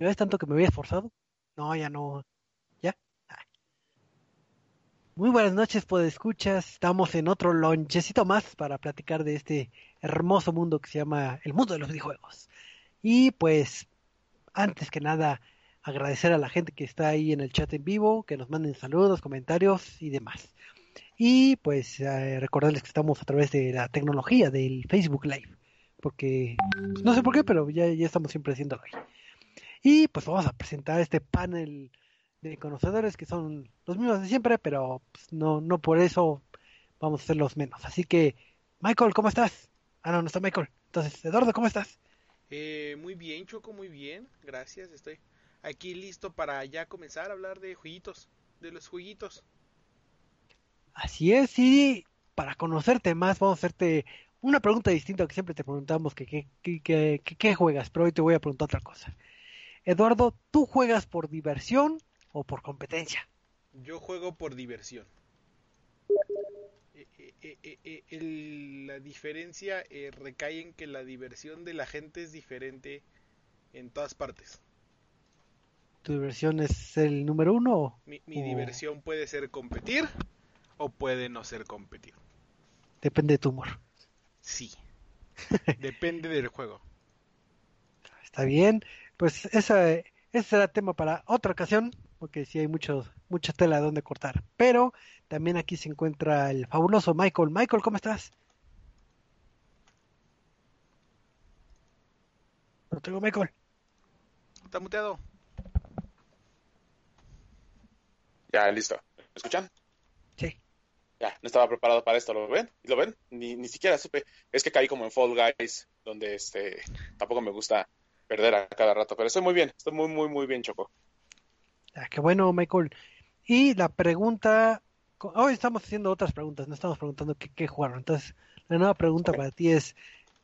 ¿Me ves tanto que me había esforzado? No, ya no. ¿Ya? Ah. Muy buenas noches, pues escuchas. Estamos en otro lonchecito más para platicar de este hermoso mundo que se llama el mundo de los videojuegos. Y pues, antes que nada, agradecer a la gente que está ahí en el chat en vivo, que nos manden saludos, comentarios y demás. Y pues eh, recordarles que estamos a través de la tecnología del Facebook Live, porque pues, no sé por qué, pero ya, ya estamos siempre haciéndolo ahí. Y pues vamos a presentar este panel de conocedores que son los mismos de siempre, pero pues, no, no por eso vamos a ser los menos. Así que, Michael, ¿cómo estás? Ah, no, no está Michael. Entonces, Eduardo, ¿cómo estás? Eh, muy bien, Choco, muy bien. Gracias, estoy aquí listo para ya comenzar a hablar de jueguitos, de los jueguitos. Así es, y para conocerte más vamos a hacerte una pregunta distinta que siempre te preguntamos que qué juegas, pero hoy te voy a preguntar otra cosa. Eduardo, ¿tú juegas por diversión o por competencia? Yo juego por diversión. Eh, eh, eh, la diferencia recae en que la diversión de la gente es diferente en todas partes. ¿Tu diversión es el número uno? Mi, diversión puede ser competir o puede no ser competir. Depende de tu humor. Sí. Depende del juego. Está bien. Pues esa, ese será tema para otra ocasión, porque sí hay mucho, mucha tela donde cortar. Pero también aquí se encuentra el fabuloso Michael. Michael, ¿cómo estás? No tengo Michael. Está muteado. Ya, listo. ¿Me escuchan? Sí. Ya, no estaba preparado para esto, ¿lo ven? ¿Lo ven? Ni, ni siquiera supe. Es que caí como en Fall Guys, donde este tampoco me gusta perder a cada rato, pero estoy muy bien, estoy muy, muy, muy bien, Choco. Ah, qué bueno, Michael. Y la pregunta, hoy estamos haciendo otras preguntas, no estamos preguntando qué, qué jugaron. Entonces, la nueva pregunta para ti es,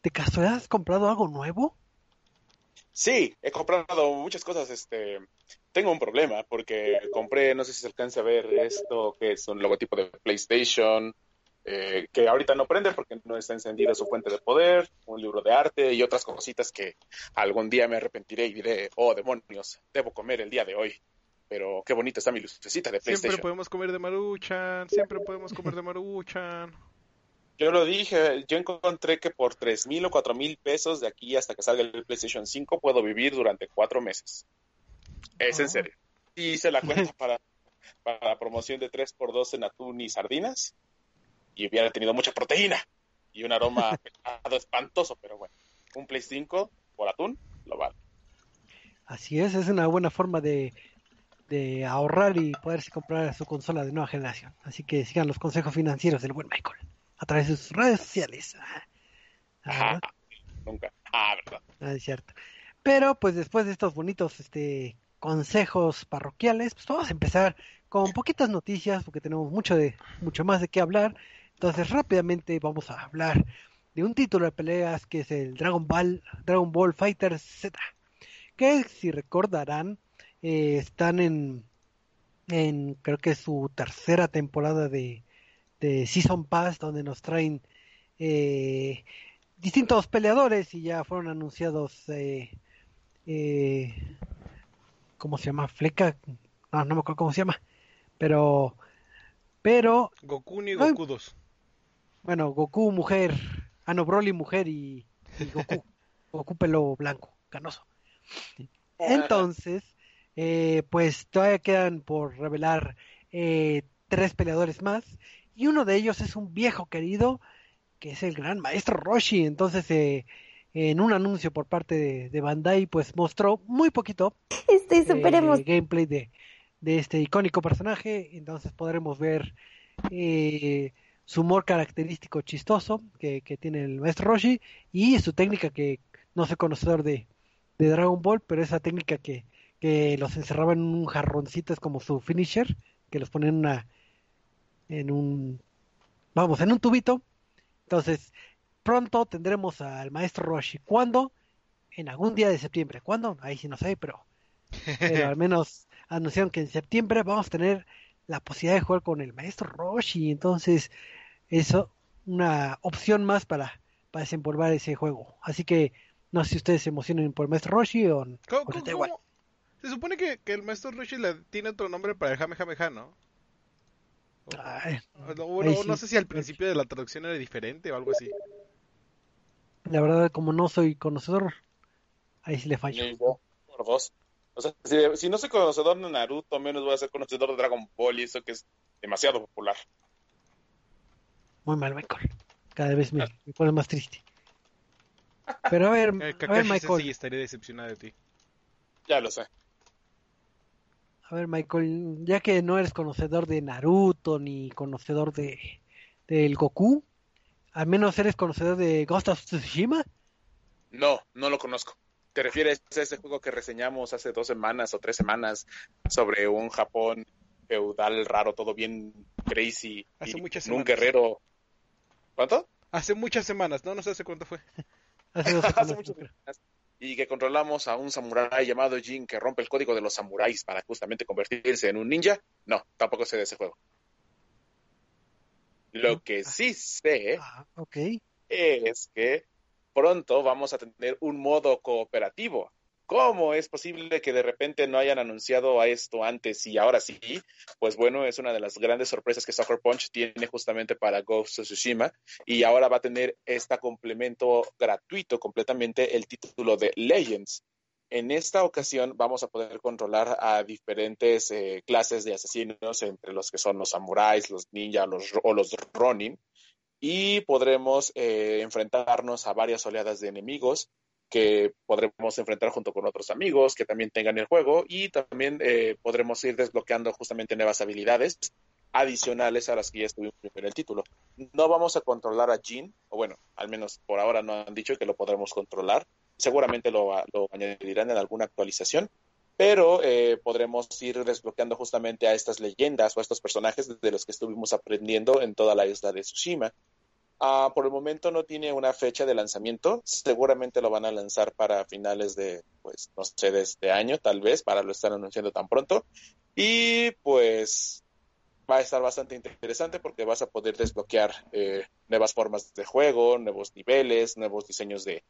¿de casualidad has comprado algo nuevo? Sí, he comprado muchas cosas. Este, tengo un problema porque compré, no sé si se alcance a ver esto, que es un logotipo de PlayStation, eh, que ahorita no prende porque no está encendida su fuente de poder, un libro de arte y otras cositas que algún día me arrepentiré y diré, oh demonios, debo comer el día de hoy. Pero qué bonita está mi lucecita de PlayStation. Siempre podemos comer de Maruchan, siempre podemos comer de Maruchan. Yo lo dije, yo encontré que por tres mil o cuatro mil pesos de aquí hasta que salga el PlayStation 5 puedo vivir durante cuatro meses. Es en ah. serio. Y hice la cuenta para, para la promoción de 3x2 en atún y sardinas y hubiera tenido mucha proteína y un aroma espantoso, pero bueno, un Play 5 por atún lo vale. Así es, es una buena forma de, de ahorrar y poderse comprar su consola de nueva generación. Así que sigan los consejos financieros del buen Michael a través de sus redes sociales. Ah, nunca. Ah, verdad. Ah, es cierto. Pero pues después de estos bonitos este consejos parroquiales, pues vamos a empezar con poquitas noticias porque tenemos mucho de mucho más de qué hablar. Entonces rápidamente vamos a hablar de un título de peleas que es el Dragon Ball, Dragon Ball Fighter Z, que si recordarán eh, están en, en creo que su tercera temporada de, de Season Pass donde nos traen eh, distintos peleadores y ya fueron anunciados eh, eh, ¿cómo se llama? Fleca no, no me acuerdo cómo se llama pero pero Goku ni Goku 2 bueno, Goku mujer, ah no, Broly mujer y, Goku, Goku pelo blanco, canoso. Entonces, eh, pues todavía quedan por revelar eh, tres peleadores más y uno de ellos es un viejo querido que es el gran maestro Roshi. Entonces, eh, en un anuncio por parte de, Bandai, pues mostró muy poquito Estoy super gameplay de, de este icónico personaje. Entonces podremos ver eh, su humor característico chistoso que, tiene el maestro Roshi y su técnica que no soy conocedor de, de Dragon Ball, pero esa técnica que, que los encerraba en un jarroncito es como su finisher, que los pone en una en un vamos, en un tubito. Entonces, pronto tendremos al maestro Roshi. ¿Cuándo? En algún día de septiembre. ¿Cuándo? Ahí sí no sé, pero, pero al menos anunciaron que en septiembre vamos a tener la posibilidad de jugar con el maestro Roshi. Entonces, eso, una opción más para, para desenvolver ese juego. Así que no sé si ustedes se emocionan por el maestro Roshi o, ¿Cómo, Se supone que, que el maestro Roshi le tiene otro nombre para el ¿no? O- Ay, o no, sí. no sé si al principio de la traducción era diferente o algo así. la verdad, como no soy conocedor, ahí sí le fallo. Por dos. O sea, si, si no soy conocedor de Naruto, menos voy a ser conocedor de Dragon Ball y eso que es demasiado popular. Muy mal, Michael. Cada vez me, me pone más triste. Pero a ver, Eh, a ver, Michael. sí estaría decepcionado de ti. Ya lo sé. A ver, Michael, ya que no eres conocedor de Naruto ni conocedor de del Goku, al menos eres conocedor de Ghost of Tsushima. No, no lo conozco. ¿Te refieres a ese juego que reseñamos hace dos semanas o tres semanas sobre un Japón feudal raro, todo bien crazy, Hace y muchas un semanas. guerrero? ¿Cuánto? Hace muchas semanas, no, no sé hace cuánto fue. Hace dos Hace semanas, muchas semanas. Y que controlamos a un samurái llamado Jin que rompe el código de los samuráis para justamente convertirse en un ninja. No, tampoco sé de ese juego. Lo que sí sé Ah, ok. es que pronto vamos a tener un modo cooperativo. ¿Cómo es posible que de repente no hayan anunciado a esto antes y ahora sí? Pues bueno, es una de las grandes sorpresas que Sucker Punch tiene justamente para Ghost of Tsushima y ahora va a tener este complemento gratuito completamente el título de Legends. En esta ocasión vamos a poder controlar a diferentes eh, clases de asesinos, entre los que son los samuráis, los ninjas o los ronin, y podremos eh, enfrentarnos a varias oleadas de enemigos que podremos enfrentar junto con otros amigos que también tengan el juego y también eh, podremos ir desbloqueando justamente nuevas habilidades adicionales a las que ya estuvimos en el título. No vamos a controlar a Jin, o bueno, al menos por ahora no han dicho que lo podremos controlar. Seguramente lo, lo añadirán en alguna actualización, pero eh, podremos ir desbloqueando justamente a estas leyendas o a estos personajes de los que estuvimos aprendiendo en toda la isla de Tsushima. Uh, por el momento no tiene una fecha de lanzamiento. Seguramente lo van a lanzar para finales de, pues, no sé, de este año, tal vez, para lo estar anunciando tan pronto. Y pues va a estar bastante interesante porque vas a poder desbloquear eh, nuevas formas de juego, nuevos niveles, nuevos diseños de,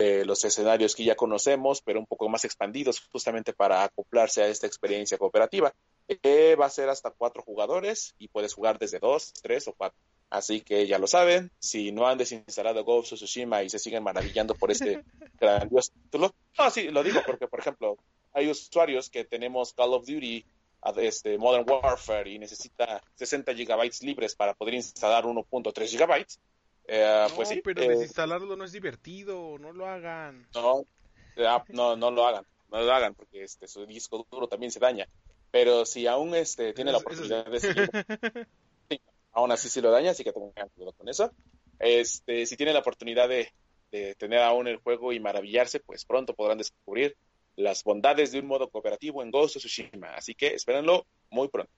de, los escenarios que ya conocemos, pero un poco más expandidos justamente para acoplarse a esta experiencia cooperativa. Eh, va a ser hasta cuatro jugadores y puedes jugar desde dos, tres o cuatro. Así que ya lo saben, si no han desinstalado Ghost of Tsushima y se siguen maravillando por este grandioso título. No, sí, lo digo porque, por ejemplo, hay usuarios que tenemos Call of Duty, este, Modern Warfare y necesita 60 gigabytes libres para poder instalar 1.3 gigabytes. Eh, no, pues sí, pero eh, desinstalarlo no es divertido, no lo hagan. no, ah, no, no lo hagan, no lo hagan porque este, su disco duro también se daña. Pero si aún este, tiene la oportunidad de seguir aún así si lo daña, así que tengan cuidado con eso. Este, si tienen la oportunidad de, de tener aún el juego y maravillarse, pues pronto podrán descubrir las bondades de un modo cooperativo en Ghost of Tsushima. Así que espérenlo muy pronto.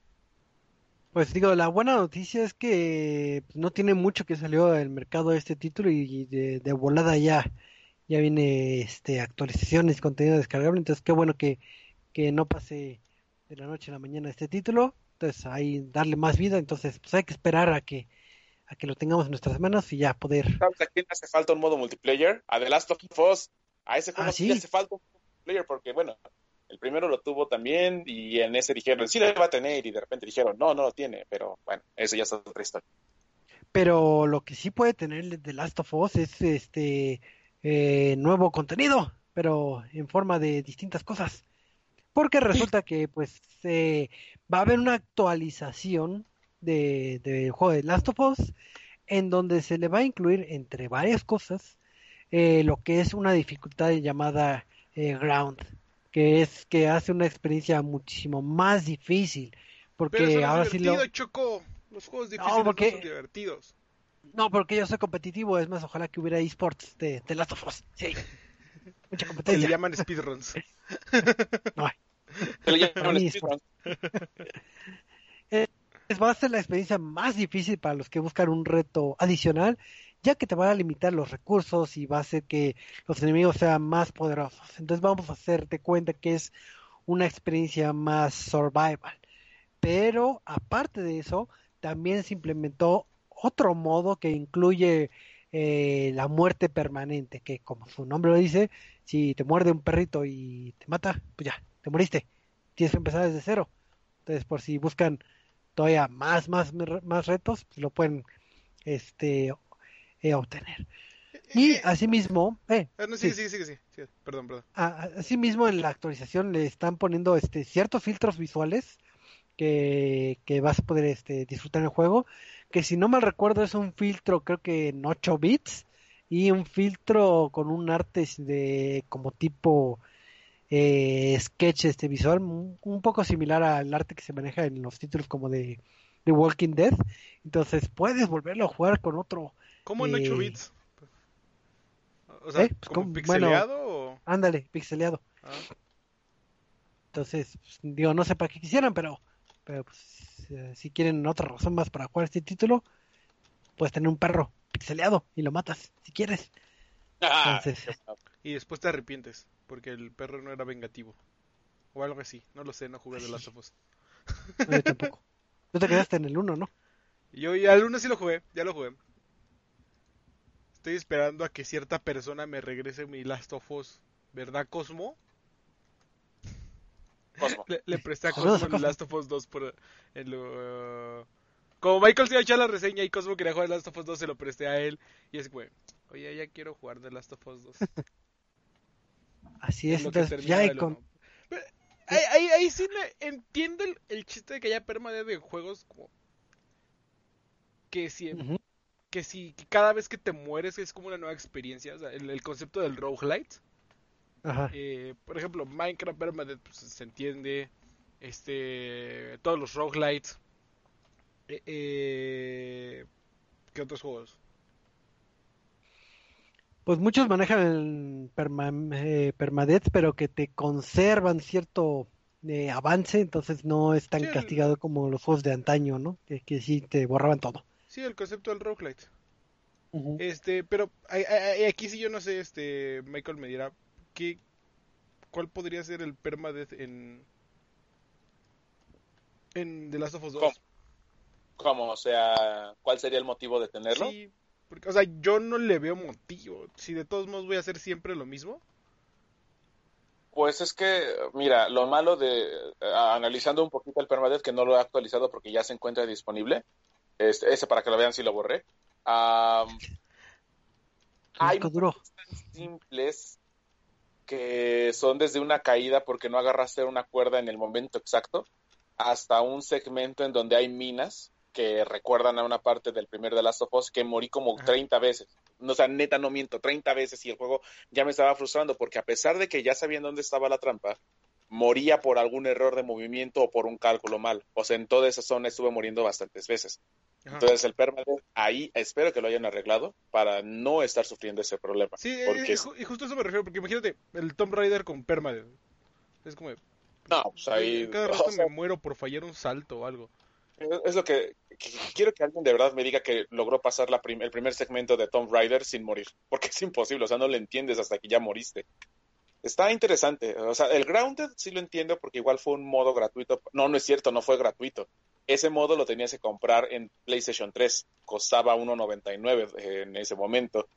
Pues digo, la buena noticia es que pues, no tiene mucho que salió al mercado este título y de, de volada ya, ya viene este actualizaciones, contenido descargable, entonces qué bueno que, que no pase de la noche a la mañana este título, entonces ahí darle más vida, entonces pues hay que esperar a que a que lo tengamos en nuestras manos y ya poder ¿Sabes a quién hace falta un modo multiplayer? A The Last of Us. A ese juego Ah, hace falta un multiplayer porque, bueno, el primero lo tuvo también y en ese dijeron, sí lo va a tener y de repente dijeron, no, no lo tiene, pero bueno, eso ya es otra historia. Pero lo que sí puede tener The Last of Us es este eh, nuevo contenido, pero en forma de distintas cosas. Porque resulta que pues eh, va a haber una actualización de, del juego de Last of Us en donde se le va a incluir entre varias cosas eh, lo que es una dificultad llamada eh, Ground, que es que hace una experiencia muchísimo más difícil. Pero eso Porque es ahora sí lo... Choco. Los juegos difíciles no, porque- son divertidos. No, porque yo soy competitivo, es más, ojalá que hubiera esports de, de Last of Us. Sí. Mucha Se le competencia. llaman speedruns. No hay. Se le llaman Ni speedrun. Es- va a ser la experiencia más difícil para los que buscan un reto adicional, ya que te van a limitar los recursos y va a hacer que los enemigos sean más poderosos. Entonces vamos a hacerte cuenta que es una experiencia más survival. Pero aparte de eso, también se implementó otro modo que incluye eh, la muerte permanente, que como su nombre lo dice, si te muerde un perrito y te mata, pues ya, te moriste. Tienes que empezar desde cero. Entonces, por si buscan todavía más, más, más retos, pues lo pueden este, eh, obtener. Y asimismo, eh, ah, sí, sí, sí, sí, sí, perdón, perdón. Asimismo, en la actualización le están poniendo este ciertos filtros visuales que, que vas a poder este, disfrutar en el juego. Que si no mal recuerdo es un filtro, creo que en 8 bits y un filtro con un arte de como tipo eh, sketch este visual, un poco similar al arte que se maneja en los títulos como de, de Walking Dead. Entonces puedes volverlo a jugar con otro. ¿Cómo en 8 eh, bits? O sea, ¿Eh? ¿como pixeleado o... Ándale, pixeleado. Ah. Entonces, pues, digo, no sé para qué quisieran, pero, pero pues, eh, si quieren otra razón más para jugar este título, puedes tener un perro pixeleado y lo matas, si quieres. Ah, y después te arrepientes, porque el perro no era vengativo. O algo así, no lo sé, no jugué de Last of Us. yo tampoco. Tú te quedaste en el 1, ¿no? Yo ya al 1 sí lo jugué, ya lo jugué. Estoy esperando a que cierta persona me regrese mi Last of Us, ¿verdad, Cosmo? Cosmo. Le, presté a Cosmo el Last of Us 2 por Como Michael se iba a echar la reseña y Cosmo quería jugar Last of Us 2, se lo presté a él. Y es que, oye, ya quiero jugar The Last of Us 2. Así es, entonces ya hay con... Ahí, ahí, sí me entiendo el, chiste de que haya permanente de juegos como que si que si cada vez que te mueres es como una nueva experiencia, o sea, el, concepto del roguelite. Ajá. Eh, por ejemplo, Minecraft Permadeath pues, se entiende, este, todos los roguelites. Eh, eh, ¿Qué otros juegos? Pues muchos manejan el perma, permadeath, pero que te conservan cierto avance, entonces no es tan castigado como los juegos de antaño, ¿no? Que, que sí te borraban todo. Sí, el concepto del roguelite. Este, pero aquí sí yo no sé, este, Michael me dirá, ¿qué, ¿cuál podría ser el permadeath en, en The Last of Us 2? ¿Cómo? O sea, ¿cuál sería el motivo de tenerlo? Sí, porque, o sea, yo no le veo motivo. Si de todos modos voy a hacer siempre lo mismo. Pues es que, mira, lo malo de, analizando un poquito el permadeath, que no lo he actualizado porque ya se encuentra disponible, este, ese para que lo vean si lo borré. hay duro. simples que son desde una caída porque no agarraste una cuerda en el momento exacto hasta un segmento en donde hay minas que recuerdan a una parte del primer de Last of Us que morí como 30 veces. O sea, neta, no miento, 30 veces y el juego ya me estaba frustrando porque a pesar de que ya sabían dónde estaba la trampa, moría por algún error de movimiento o por un cálculo mal. O sea, en toda esa zona estuve muriendo bastantes veces. Entonces el permadeath ahí espero que lo hayan arreglado para no estar sufriendo ese problema. Sí, porque... y justo eso me refiero, porque imagínate el Tomb Raider con permadeath. Es como... No, pues ahí... Cada rato me muero por fallar un salto o algo. Es lo que, quiero que alguien de verdad me diga que logró pasar la el primer segmento de Tomb Raider sin morir, porque es imposible, o sea, no lo entiendes hasta que ya moriste. Está interesante, o sea, el Grounded sí lo entiendo porque igual fue un modo gratuito. No, no es cierto, no fue gratuito. Ese modo lo tenías que comprar en PlayStation 3, costaba 1.99 en ese momento.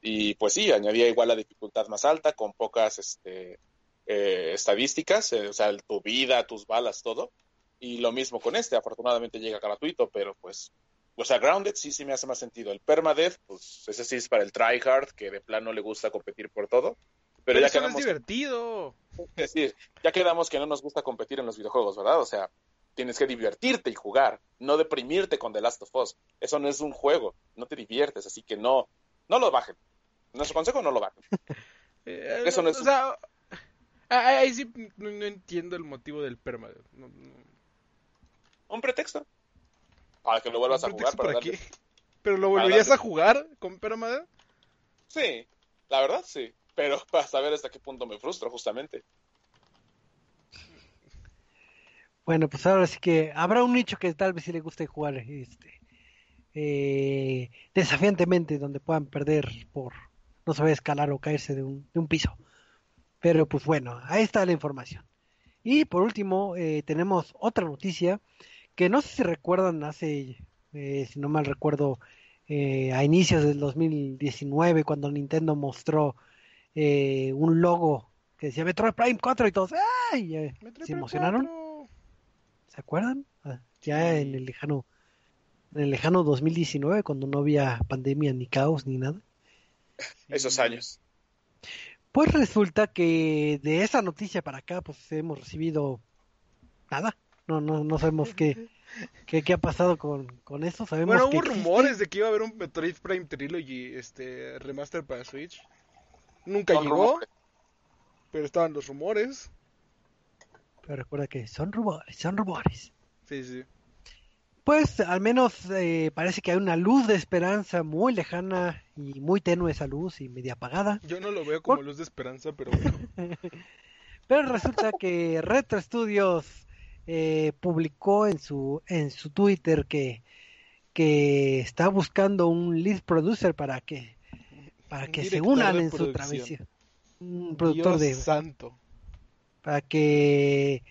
Y pues sí, añadía igual la dificultad más alta, con pocas este, eh, estadísticas, eh, o sea, tu vida, tus balas, todo. Y lo mismo con este, afortunadamente llega gratuito, pero pues, o sea, Grounded sí, sí me hace más sentido. El Permadeath, pues ese sí es para el tryhard, que de plano le gusta competir por todo. Pero, ya quedamos... es divertido. Es decir, ya quedamos que no nos gusta competir en los videojuegos, ¿verdad? O sea, tienes que divertirte y jugar, no deprimirte con The Last of Us. Eso no es un juego, no te diviertes, así que no, no lo bajen. Nuestro consejo no lo bajen. Eh, Eso no es. O sea, ahí sí no, entiendo el motivo del permadeath. Un pretexto. Para que lo vuelvas a jugar. Para, ¿Pero lo volverías a jugar con permadeath? Sí, la verdad sí. Pero para saber hasta qué punto me frustro, justamente. Bueno, pues ahora sí que habrá un nicho que tal vez sí le guste jugar este eh, desafiantemente, donde puedan perder por no saber escalar o caerse de un, de un piso. Pero pues bueno, ahí está la información. Y por último, eh, tenemos otra noticia que no sé si recuerdan hace, eh, si no mal recuerdo, a inicios del 2019, cuando Nintendo mostró un logo que decía Metroid Prime 4 y todos, ¡ay! se emocionaron. ¿Se acuerdan? Ah, ya en el lejano en el lejano 2019 cuando no había pandemia ni caos ni nada. Esos años. Pues resulta que de esa noticia para acá pues hemos recibido nada. No no no sabemos qué qué, qué ha pasado con, con eso. Sabemos bueno, hubo rumores de que iba a haber un Metroid Prime Trilogy este remaster para Switch. Nunca llegó. Pero estaban los rumores. Pero recuerda que son rumores, son rumores. Sí, sí. Pues al menos eh, parece que hay una luz de esperanza muy lejana y muy tenue esa luz y media apagada. Yo no lo veo como luz de esperanza, pero bueno. pero resulta que Retro Studios eh, publicó en su en su Twitter que que está buscando un lead producer para que para que se unan en su travesía. Un productor de santo. Para que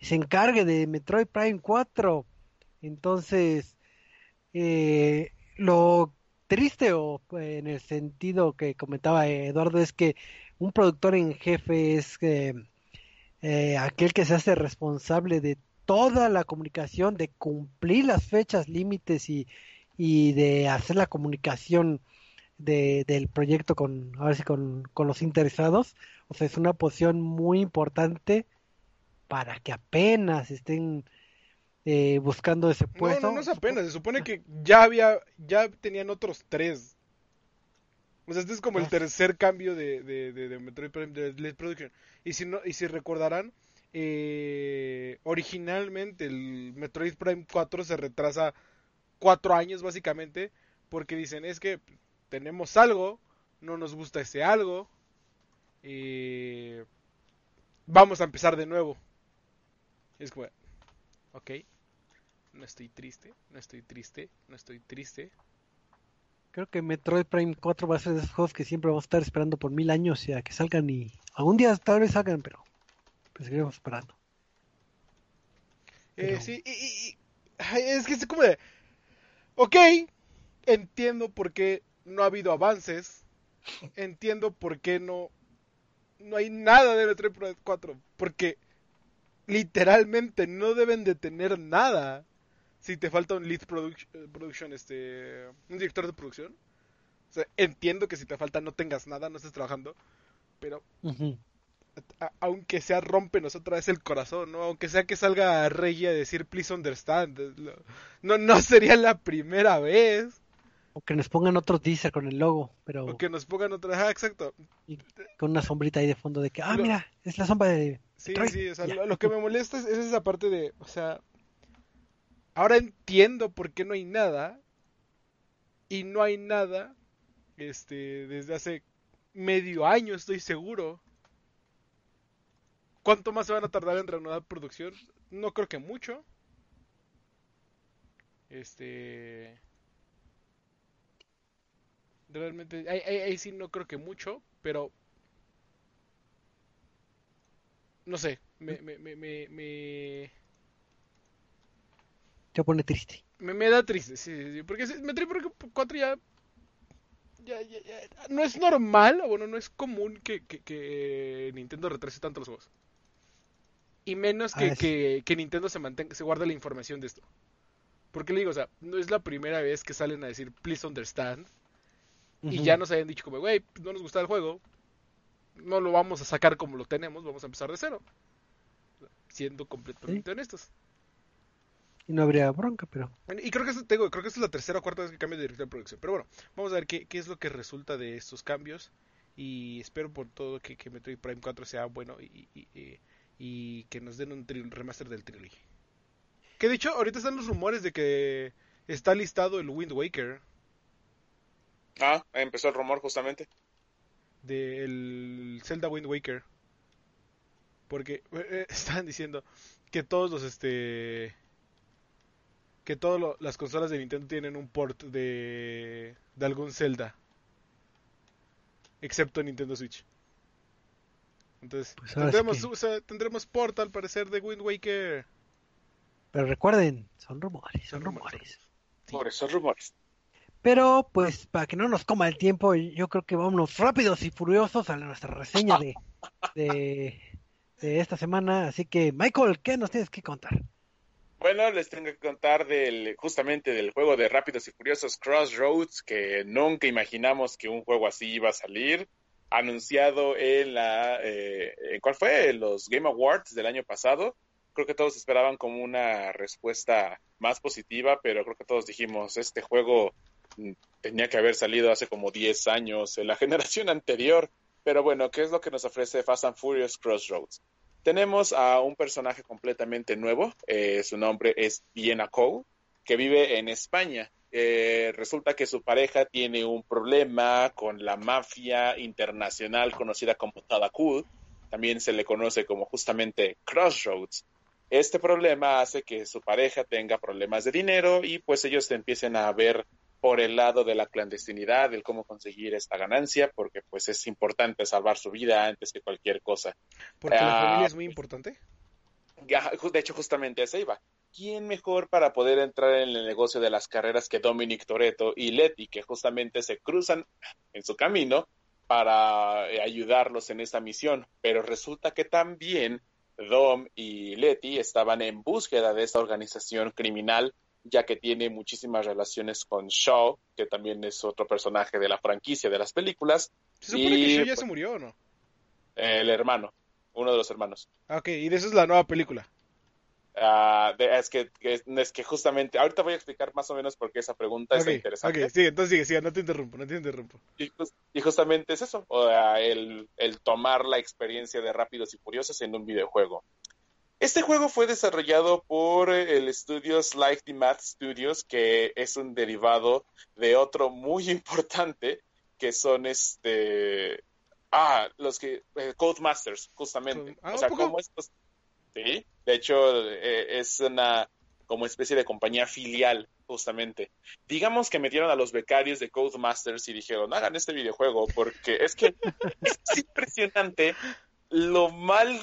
se encargue de Metroid Prime 4 entonces, eh, lo triste o en el sentido que comentaba Eduardo es que un productor en jefe es eh, eh, aquel que se hace responsable de toda la comunicación, de cumplir las fechas límites y, y de hacer la comunicación de, del proyecto con, a ver si con, con los interesados. O sea, es una posición muy importante para que apenas estén eh, buscando ese puesto. No, no, no es apenas, se supone que ya había, ya tenían otros tres. O sea, este es como el ah. tercer cambio de, de, de, Metroid Prime de Led Production. Y si, no, y si recordarán, eh, originalmente el Metroid Prime 4 se retrasa cuatro años básicamente porque dicen es que tenemos algo, no nos gusta ese algo, eh, vamos a empezar de nuevo. Es como, ok, no estoy triste, no estoy triste, no estoy triste. Creo que Metroid Prime 4 va a ser de esos juegos que siempre vamos a estar esperando por mil años y a que salgan y algún día tal vez salgan, pero pues seguiremos esperando. Eh, sí, y, es que es como de, ok, entiendo por qué no ha habido avances, entiendo por qué no, no hay nada de Metroid Prime 4, porque literalmente no deben de tener nada si te falta un lead eh, production, este, un director de producción. O sea, entiendo que si te falta no tengas nada, no estés trabajando, pero aunque sea rompenos otra vez el corazón, ¿no? Aunque sea que salga Reggie a decir please understand, no, no sería la primera vez. O que nos pongan otro teaser con el logo, pero... O que nos pongan otra... Ah, exacto. con una sombrita ahí de fondo de que, ah, mira, es la sombra de... Sí, sí, o sea, lo, que me molesta es, esa parte de, o sea, ahora entiendo por qué no hay nada. Y no hay nada, este, desde hace medio año, estoy seguro. ¿Cuánto más se van a tardar en reanudar producción? No creo que mucho. Este. Realmente, ahí, sí no creo que mucho, pero no sé, me, me, me, me, Te pone triste. Me, me da triste, sí, sí, porque me trae porque 4 ya, ya, ya, ya, no es normal, o bueno, no es común que, que, que Nintendo retrase tanto los juegos. Y menos que, ah, que, que, Nintendo se mantenga, se guarde la información de esto. Porque le digo, o sea, no es la primera vez que salen a decir please understand. Y ya nos hayan dicho como, güey, no nos gusta el juego, no lo vamos a sacar como lo tenemos, vamos a empezar de cero. Siendo completamente honestos. Y no habría bronca, pero. Y creo que, es, tengo, creo que es la tercera o cuarta vez que cambio de director de producción. Pero bueno, vamos a ver qué, qué es lo que resulta de estos cambios. Y espero por todo que, que Metroid Prime 4 sea bueno y, y, y, que nos den un, remaster del trilogy. Que de hecho, ahorita están los rumores de que está listado el Wind Waker. Ah, empezó el rumor justamente del Zelda Wind Waker. Porque eh, eh, estaban diciendo que todos los este que todas las consolas de Nintendo tienen un port de de algún Zelda. Excepto Nintendo Switch. Entonces, pues tendremos, tendremos port al parecer de Wind Waker. Pero recuerden, son rumores, son rumores. Rumores, son rumores. Pero, pues, para que no nos coma el tiempo, yo creo que vámonos rápidos y furiosos a nuestra reseña de de, de esta semana. Así que, Michael, ¿qué nos tienes que contar? Bueno, les tengo que contar del justamente del juego de Rápidos y Furiosos Crossroads, que nunca imaginamos que un juego así iba a salir. Anunciado en la, eh, ¿cuál fue? Los Game Awards del año pasado. Creo que todos esperaban como una respuesta más positiva, pero creo que todos dijimos, este juego tenía que haber salido hace como 10 años, en la generación anterior. Pero bueno, ¿qué es lo que nos ofrece Fast and Furious Crossroads? Tenemos a un personaje completamente nuevo, eh, su nombre es Vienna Cole, que vive en España. Eh, resulta que su pareja tiene un problema con la mafia internacional conocida como Tadakul, también se le conoce como justamente Crossroads. Este problema hace que su pareja tenga problemas de dinero y pues ellos empiecen a ver por el lado de la clandestinidad, del cómo conseguir esta ganancia, porque pues es importante salvar su vida antes que cualquier cosa. Porque la ah, familia es muy importante. De hecho, justamente ese iba. ¿Quién mejor para poder entrar en el negocio de las carreras que Dominic Toretto y Letty, que justamente se cruzan en su camino para eh, ayudarlos en esta misión? Pero resulta que también Dom y Letty estaban en búsqueda de esta organización criminal ya que tiene muchísimas relaciones con Shaw, que también es otro personaje de la franquicia de las películas. ¿Se supone que Shaw ya se murió o no? El hermano, uno de los hermanos. Ah, ok, y de eso es la nueva película. Uh, es, que, es que justamente, ahorita voy a explicar más o menos por qué esa pregunta es interesante. Ok, sigue, entonces sigue, sigue, no te interrumpo, no te interrumpo. Y, y justamente es eso, o sea, el, el tomar la experiencia de Rápidos y Furiosos en un videojuego. Este juego fue desarrollado por eh, el estudio Slightly Math Studios, que es un derivado de otro muy importante, que son este. Ah, los que. Eh, Codemasters, justamente. Ah, o sea, como estos. Sí, de hecho, eh, es una como especie de compañía filial, justamente. Digamos que metieron a los becarios de Codemasters y dijeron, hagan este videojuego, porque es que es impresionante lo mal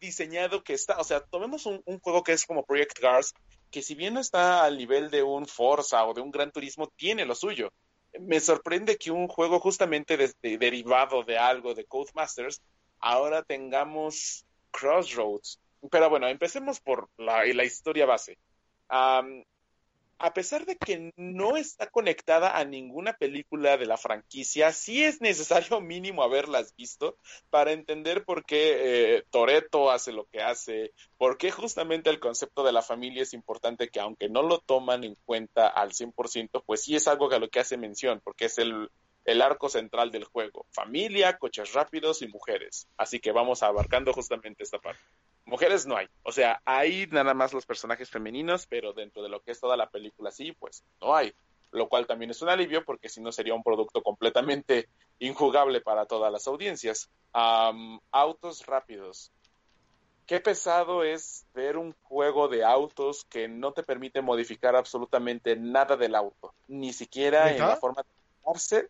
diseñado que está. O sea, tomemos un, juego que es como Project Cars, que si bien no está al nivel de un Forza o de un Gran Turismo, tiene lo suyo. Me sorprende que un juego justamente derivado de algo de Codemasters, ahora tengamos Crossroads. Pero bueno, empecemos por la, historia base a pesar de que no está conectada a ninguna película de la franquicia, sí es necesario mínimo haberlas visto para entender por qué eh, Toreto hace lo que hace, por qué justamente el concepto de la familia es importante, que aunque no lo toman en cuenta al 100%, pues sí es algo a lo que hace mención, porque es el, el arco central del juego. Familia, coches rápidos y mujeres. Así que vamos abarcando justamente esta parte. Mujeres no hay. O sea, hay nada más los personajes femeninos, pero dentro de lo que es toda la película sí, pues no hay. Lo cual también es un alivio porque si no sería un producto completamente injugable para todas las audiencias. autos rápidos. Qué pesado es ver un juego de autos que no te permite modificar absolutamente nada del auto, ni siquiera en la forma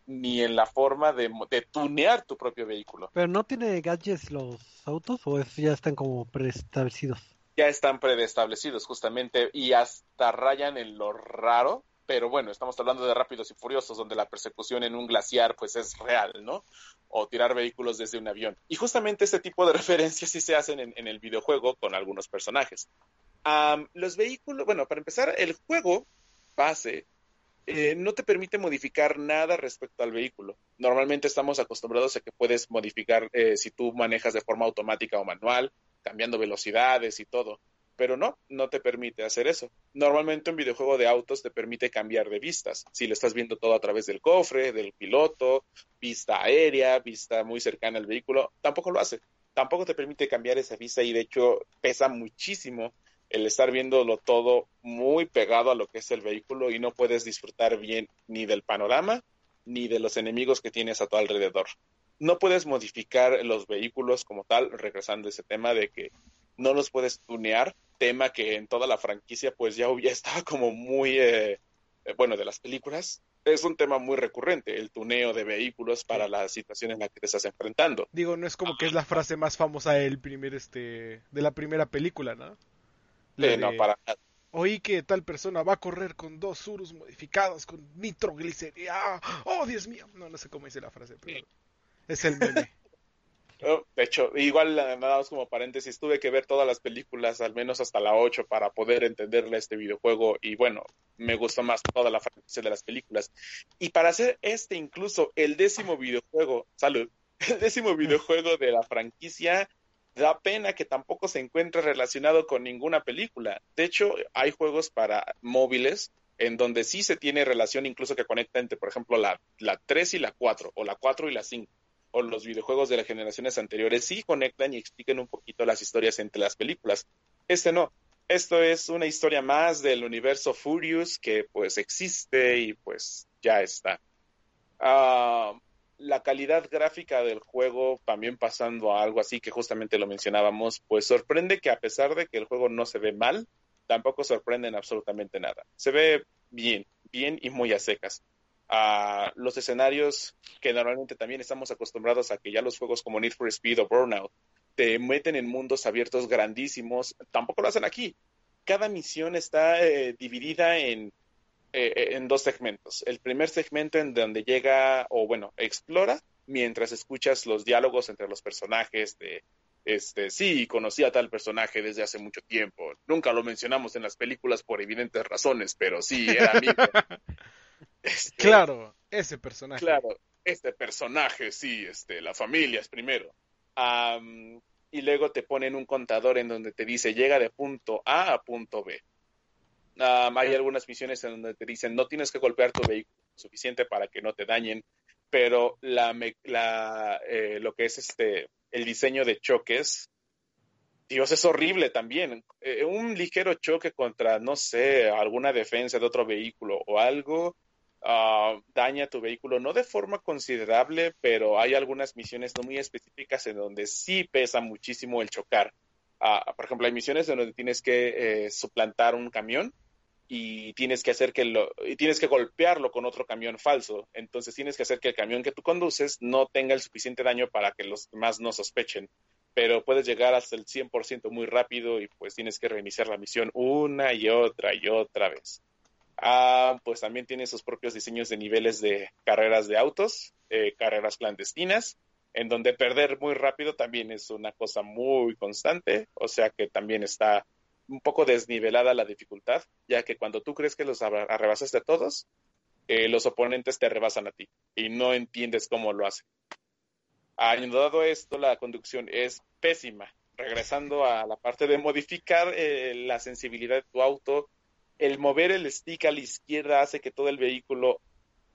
ni en la forma de, tunear tu propio vehículo. ¿Pero no tiene gadgets los autos o ya están como preestablecidos? Ya están preestablecidos justamente y hasta rayan en lo raro, pero bueno, estamos hablando de Rápidos y Furiosos, donde la persecución en un glaciar pues es real, ¿no? O tirar vehículos desde un avión. Y justamente este tipo de referencias sí se hacen en, el videojuego con algunos personajes. los vehículos, bueno, para empezar, el juego base eh, no te permite modificar nada respecto al vehículo. Normalmente estamos acostumbrados a que puedes modificar eh, si tú manejas de forma automática o manual, cambiando velocidades y todo. Pero no, no te permite hacer eso. Normalmente un videojuego de autos te permite cambiar de vistas. Si lo estás viendo todo a través del cofre, del piloto, vista aérea, vista muy cercana al vehículo, tampoco lo hace. Tampoco te permite cambiar esa vista y de hecho pesa muchísimo el estar viéndolo todo muy pegado a lo que es el vehículo y no puedes disfrutar bien ni del panorama ni de los enemigos que tienes a tu alrededor. No puedes modificar los vehículos como tal, regresando a ese tema de que no los puedes tunear, tema que en toda la franquicia pues ya, ya estaba como muy, eh, eh, bueno, de las películas, es un tema muy recurrente, el tuneo de vehículos para la situación en la que te estás enfrentando. Digo, no es como que es la frase más famosa del primer, este, de la primera película, ¿no? No, para Oí que tal persona va a correr con dos surus modificados con nitroglicería. ¡Oh, Dios mío! No, no sé cómo dice la frase, pero es el meme. De hecho, igual nada más como paréntesis, tuve que ver todas las películas, al menos hasta la 8, para poder entenderle este videojuego. Y bueno, me gustó más toda la franquicia de las películas. Y para hacer este, incluso el décimo videojuego, salud, el décimo videojuego de la franquicia, da pena que tampoco se encuentre relacionado con ninguna película. De hecho, hay juegos para móviles en donde sí se tiene relación, incluso que conecta entre, por ejemplo, la, la 3 y la 4, o la 4 y la 5 o los videojuegos de las generaciones anteriores sí conectan y explican un poquito las historias entre las películas. Este no. Esto es una historia más del universo Furious que pues existe y pues ya está. Ah, la calidad gráfica del juego, también pasando a algo así que justamente lo mencionábamos, pues sorprende que a pesar de que el juego no se ve mal, tampoco sorprende en absolutamente nada. Se ve bien, bien y muy a secas a los escenarios que normalmente también estamos acostumbrados a que ya los juegos como Need for Speed o Burnout te meten en mundos abiertos grandísimos, tampoco lo hacen aquí. Cada misión está eh, dividida en, eh, en dos segmentos. El primer segmento en donde llega, o bueno, explora mientras escuchas los diálogos entre los personajes de, este, sí, conocí a tal personaje desde hace mucho tiempo. Nunca lo mencionamos en las películas por evidentes razones, pero sí, era amigo. Este, claro, ese personaje. Claro, este personaje, sí, este, la familia es primero. y luego te ponen un contador en donde te dice llega de punto A a punto B. hay algunas misiones en donde te dicen no tienes que golpear tu vehículo suficiente para que no te dañen, pero la, la eh, lo que es este el diseño de choques, Dios, es horrible también. Eh, un ligero choque contra, no sé, alguna defensa de otro vehículo o algo, Ah, daña tu vehículo, no de forma considerable, pero hay algunas misiones no muy específicas en donde sí pesa muchísimo el chocar. Ah, por ejemplo, hay misiones en donde tienes que eh, suplantar un camión y tienes que hacer que lo y tienes que golpearlo con otro camión falso. Entonces tienes que hacer que el camión que tú conduces no tenga el suficiente daño para que los demás no sospechen. Pero puedes llegar hasta el 100% muy rápido y pues tienes que reiniciar la misión una y otra y otra vez. Ah, pues también tiene sus propios diseños de niveles de carreras de autos, eh, carreras clandestinas, en donde perder muy rápido también es una cosa muy constante, o sea que también está un poco desnivelada la dificultad, ya que cuando tú crees que los arrebasas de todos, eh, los oponentes te rebasan a ti y no entiendes cómo lo hacen. Añadido esto, la conducción es pésima. Regresando a la parte de modificar eh, la sensibilidad de tu auto, el mover el stick a la izquierda hace que todo el vehículo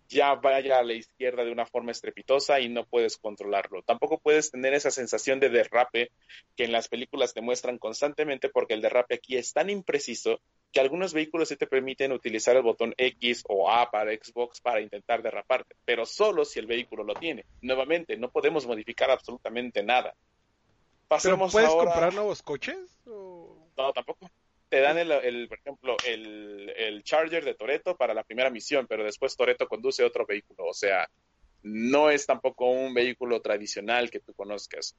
ya vaya a la izquierda de una forma estrepitosa y no puedes controlarlo. Tampoco puedes tener esa sensación de derrape que en las películas te muestran constantemente porque el derrape aquí es tan impreciso que algunos vehículos sí te permiten utilizar el botón X o A para Xbox para intentar derraparte, pero solo si el vehículo lo tiene. Nuevamente, no podemos modificar absolutamente nada. Pasemos ¿Pero puedes comprar nuevos coches? No, tampoco te dan el, por ejemplo, el, el Charger de Toreto para la primera misión, pero después Toreto conduce otro vehículo. O sea, no es tampoco un vehículo tradicional que tú conozcas.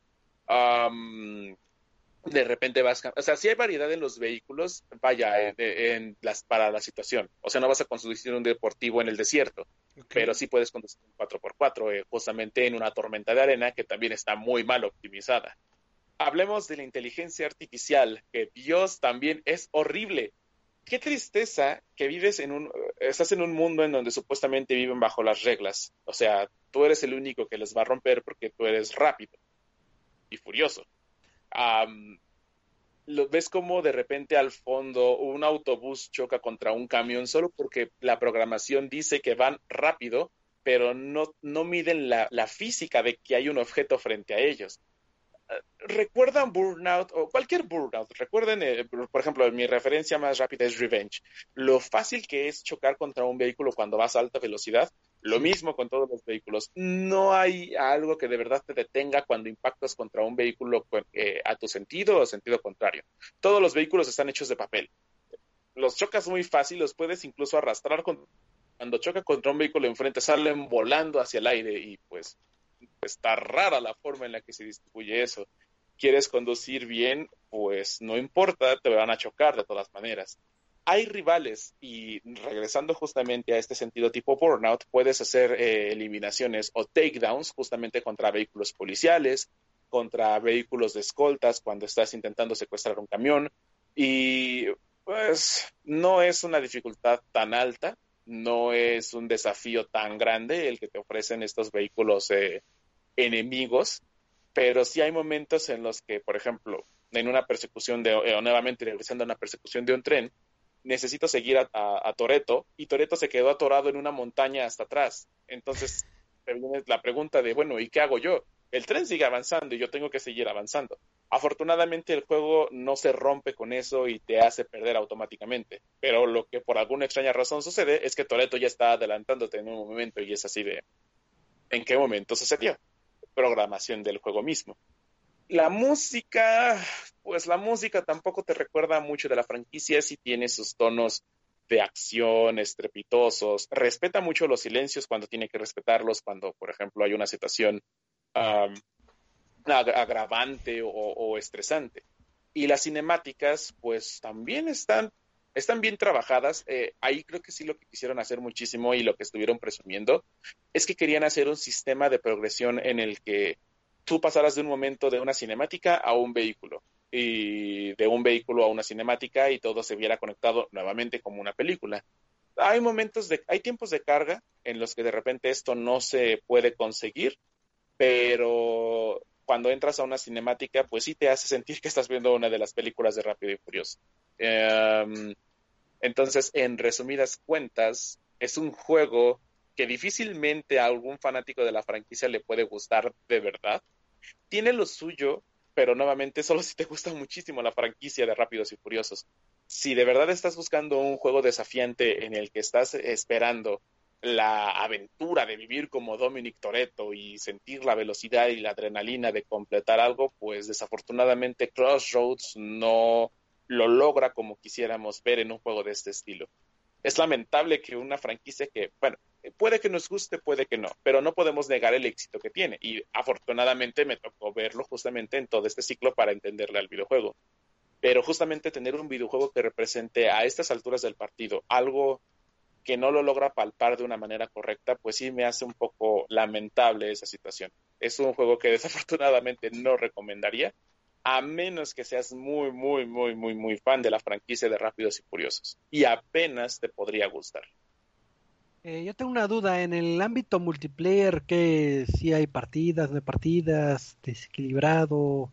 de repente vas, o sea, si hay variedad en los vehículos, vaya, en, las, para la situación. O sea, no vas a conducir un deportivo en el desierto, pero sí puedes conducir un 4x4, eh, justamente en una tormenta de arena que también está muy mal optimizada hablemos de la inteligencia artificial, que Dios también es horrible. Qué tristeza que vives en un, estás en un mundo en donde supuestamente viven bajo las reglas. O sea, tú eres el único que les va a romper porque tú eres rápido y furioso. lo ves como de repente al fondo un autobús choca contra un camión solo porque la programación dice que van rápido, pero no, no miden la, la física de que hay un objeto frente a ellos recuerdan Burnout o cualquier Burnout, recuerden, eh, por ejemplo, mi referencia más rápida es Revenge, lo fácil que es chocar contra un vehículo cuando vas a alta velocidad, lo mismo con todos los vehículos, no hay algo que de verdad te detenga cuando impactas contra un vehículo eh, a tu sentido o sentido contrario. Todos los vehículos están hechos de papel. Los chocas muy fácil, los puedes incluso arrastrar cuando choca contra un vehículo enfrente, salen volando hacia el aire y pues está rara la forma en la que se distribuye eso. Quieres conducir bien, pues no importa, te van a chocar de todas maneras. Hay rivales y regresando justamente a este sentido tipo burnout, puedes hacer eh, eliminaciones o takedowns justamente contra vehículos policiales, contra vehículos de escoltas cuando estás intentando secuestrar un camión. Y pues no es una dificultad tan alta, no es un desafío tan grande el que te ofrecen estos vehículos eh, enemigos, pero sí hay momentos en los que, por ejemplo, en una persecución de, eh, o nuevamente regresando a una persecución de un tren, necesito seguir a, a, Toreto y Toreto se quedó atorado en una montaña hasta atrás. Entonces, la pregunta de, bueno, ¿y qué hago yo? El tren sigue avanzando y yo tengo que seguir avanzando. Afortunadamente el juego no se rompe con eso y te hace perder automáticamente, pero lo que por alguna extraña razón sucede es que Toreto ya está adelantándote en un momento y es así de ¿en qué momento sucedió? Programación del juego mismo. La música, pues la música tampoco te recuerda mucho de la franquicia, si tiene sus tonos de acción estrepitosos, respeta mucho los silencios cuando tiene que respetarlos, cuando, por ejemplo, hay una situación agravante o, estresante. Y las cinemáticas, pues también están, están bien trabajadas. Eh, ahí creo que sí lo que quisieron hacer muchísimo y lo que estuvieron presumiendo es que querían hacer un sistema de progresión en el que tú pasaras de un momento de una cinemática a un vehículo y de un vehículo a una cinemática y todo se viera conectado nuevamente como una película. Hay momentos de, hay tiempos de carga en los que de repente esto no se puede conseguir, pero cuando entras a una cinemática, pues sí te hace sentir que estás viendo una de las películas de Rápido y Furioso. Em, entonces, en resumidas cuentas, es un juego que difícilmente a algún fanático de la franquicia le puede gustar de verdad. Tiene lo suyo, pero nuevamente solo si te gusta muchísimo la franquicia de Rápidos y Furiosos. Si de verdad estás buscando un juego desafiante en el que estás esperando la aventura de vivir como Dominic Toretto y sentir la velocidad y la adrenalina de completar algo, pues desafortunadamente Crossroads no lo logra como quisiéramos ver en un juego de este estilo. Es lamentable que una franquicia que, bueno, puede que nos guste, puede que no, pero no podemos negar el éxito que tiene. Y afortunadamente me tocó verlo justamente en todo este ciclo para entenderle al videojuego. Pero justamente tener un videojuego que represente a estas alturas del partido algo que no lo logra palpar de una manera correcta, pues sí me hace un poco lamentable esa situación. Es un juego que desafortunadamente no recomendaría, a menos que seas muy, muy, muy, muy, muy fan de la franquicia de Rápidos y Furiosos. Y apenas te podría gustar. Eh, yo tengo una duda, en el ámbito multiplayer, que si hay partidas, no partidas, desequilibrado,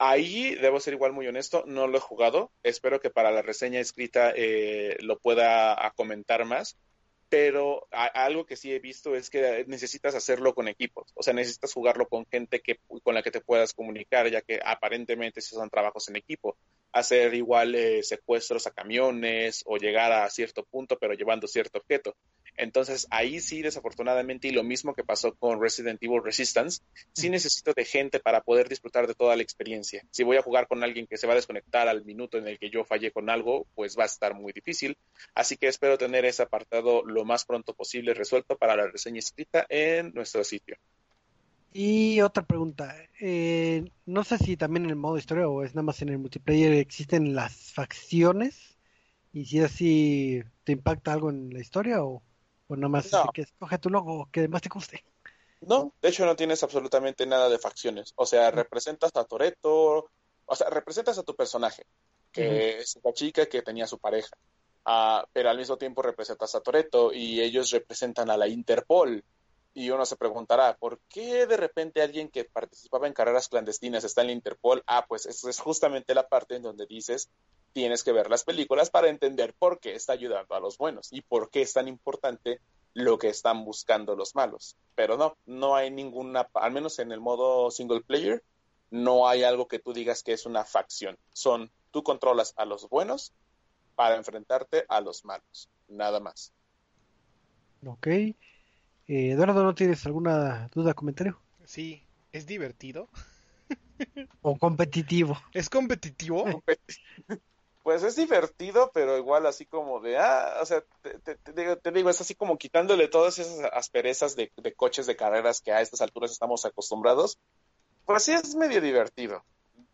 Ahí debo ser igual muy honesto, no lo he jugado. Espero que para la reseña escrita eh, lo pueda comentar más. Pero algo que sí he visto es que necesitas hacerlo con equipos. O sea, necesitas jugarlo con gente que, con la que te puedas comunicar, ya que aparentemente esos son trabajos en equipo. Hacer igual eh, secuestros a camiones o llegar a cierto punto, pero llevando cierto objeto. Entonces ahí sí, desafortunadamente, y lo mismo que pasó con Resident Evil Resistance, sí necesito de gente para poder disfrutar de toda la experiencia. Si voy a jugar con alguien que se va a desconectar al minuto en el que yo fallé con algo, pues va a estar muy difícil. Así que espero tener ese apartado lo más pronto posible resuelto para la reseña escrita en nuestro sitio. Y otra pregunta, eh, no sé si también en el modo historia o es nada más en el multiplayer existen las facciones y si así te impacta algo en la historia o... O nada más que escoge tu logo que más te guste. No, de hecho no tienes absolutamente nada de facciones. O sea, representas a Toreto, o sea, representas a tu personaje, que es la chica que tenía su pareja. Ah, pero al mismo tiempo representas a Toreto y ellos representan a la Interpol. Y uno se preguntará, ¿por qué de repente alguien que participaba en carreras clandestinas está en la Interpol? Ah, pues eso es justamente la parte en donde dices tienes que ver las películas para entender por qué está ayudando a los buenos y por qué es tan importante lo que están buscando los malos. Pero no, no hay ninguna, al menos en el modo single player, no hay algo que tú digas que es una facción. Son, tú controlas a los buenos para enfrentarte a los malos, nada más. Ok. Eh, Eduardo, ¿no tienes alguna duda, comentario? Sí, es divertido. o competitivo. ¿Es competitivo? pues es divertido, pero igual así como de, ah, o sea, te, digo, es así como quitándole todas esas asperezas de, coches de carreras que a estas alturas estamos acostumbrados, pues sí es medio divertido.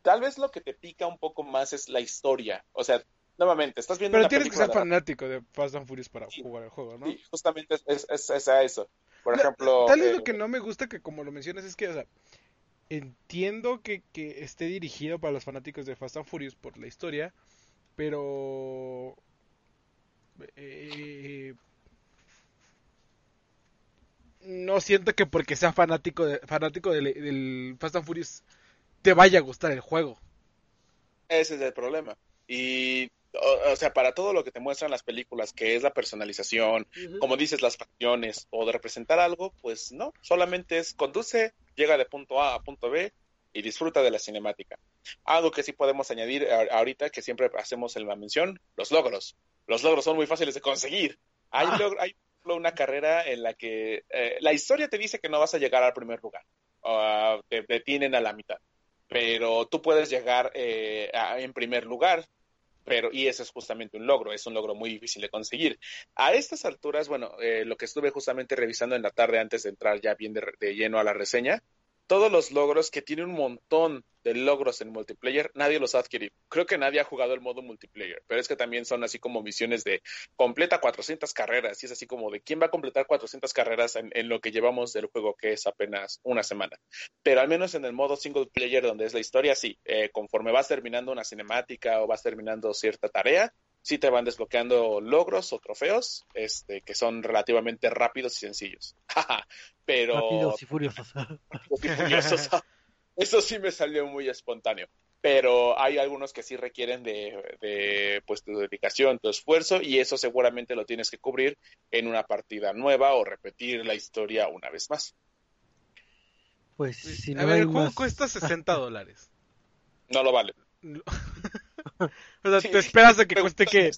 Tal vez lo que te pica un poco más es la historia, o sea, nuevamente, estás viendo Pero tienes que ser fanático de Fast and Furious para jugar el juego, ¿no? Sí, justamente es, es, a eso. Por ejemplo... Tal vez lo eh, que no me gusta que como lo mencionas es que, o sea, entiendo que, que esté dirigido para los fanáticos de Fast and Furious por la historia, pero eh, no siento que porque sea fanático de, fanático del, del, Fast and Furious te vaya a gustar el juego. Ese es el problema. Y, o, o sea, para todo lo que te muestran las películas, que es la personalización, uh -huh. como dices, las facciones, o de representar algo, pues no, solamente es conduce, llega de punto A a punto B y disfruta de la cinemática. Algo que sí podemos añadir ahorita, que siempre hacemos en la mención, los logros. Los logros son muy fáciles de conseguir. Hay, ah. hay una carrera en la que eh, la historia te dice que no vas a llegar al primer lugar. Uh, te detienen a la mitad. Pero tú puedes llegar eh, a, en primer lugar. Pero, y ese es justamente un logro, es un logro muy difícil de conseguir. A estas alturas, bueno, eh, lo que estuve justamente revisando en la tarde antes de entrar ya bien de, de lleno a la reseña, todos los logros, que tiene un montón de logros en multiplayer, nadie los ha adquirido. Creo que nadie ha jugado el modo multiplayer, pero es que también son así como misiones de completa 400 carreras, y es así como de quién va a completar 400 carreras en, en lo que llevamos del juego, que es apenas una semana. Pero al menos en el modo single player, donde es la historia, sí, eh, conforme vas terminando una cinemática o vas terminando cierta tarea, sí te van desbloqueando logros o trofeos este, que son relativamente rápidos y sencillos. Pero... Rápidos y furiosos. Rápidos y furiosos. Eso sí me salió muy espontáneo. Pero hay algunos que sí requieren de, de pues, tu dedicación, tu esfuerzo, y eso seguramente lo tienes que cubrir en una partida nueva o repetir la historia una vez más. Pues si A no ver, hay el juego más- cuesta 60 dólares. No lo vale. O sea. ¿te esperas a que cueste que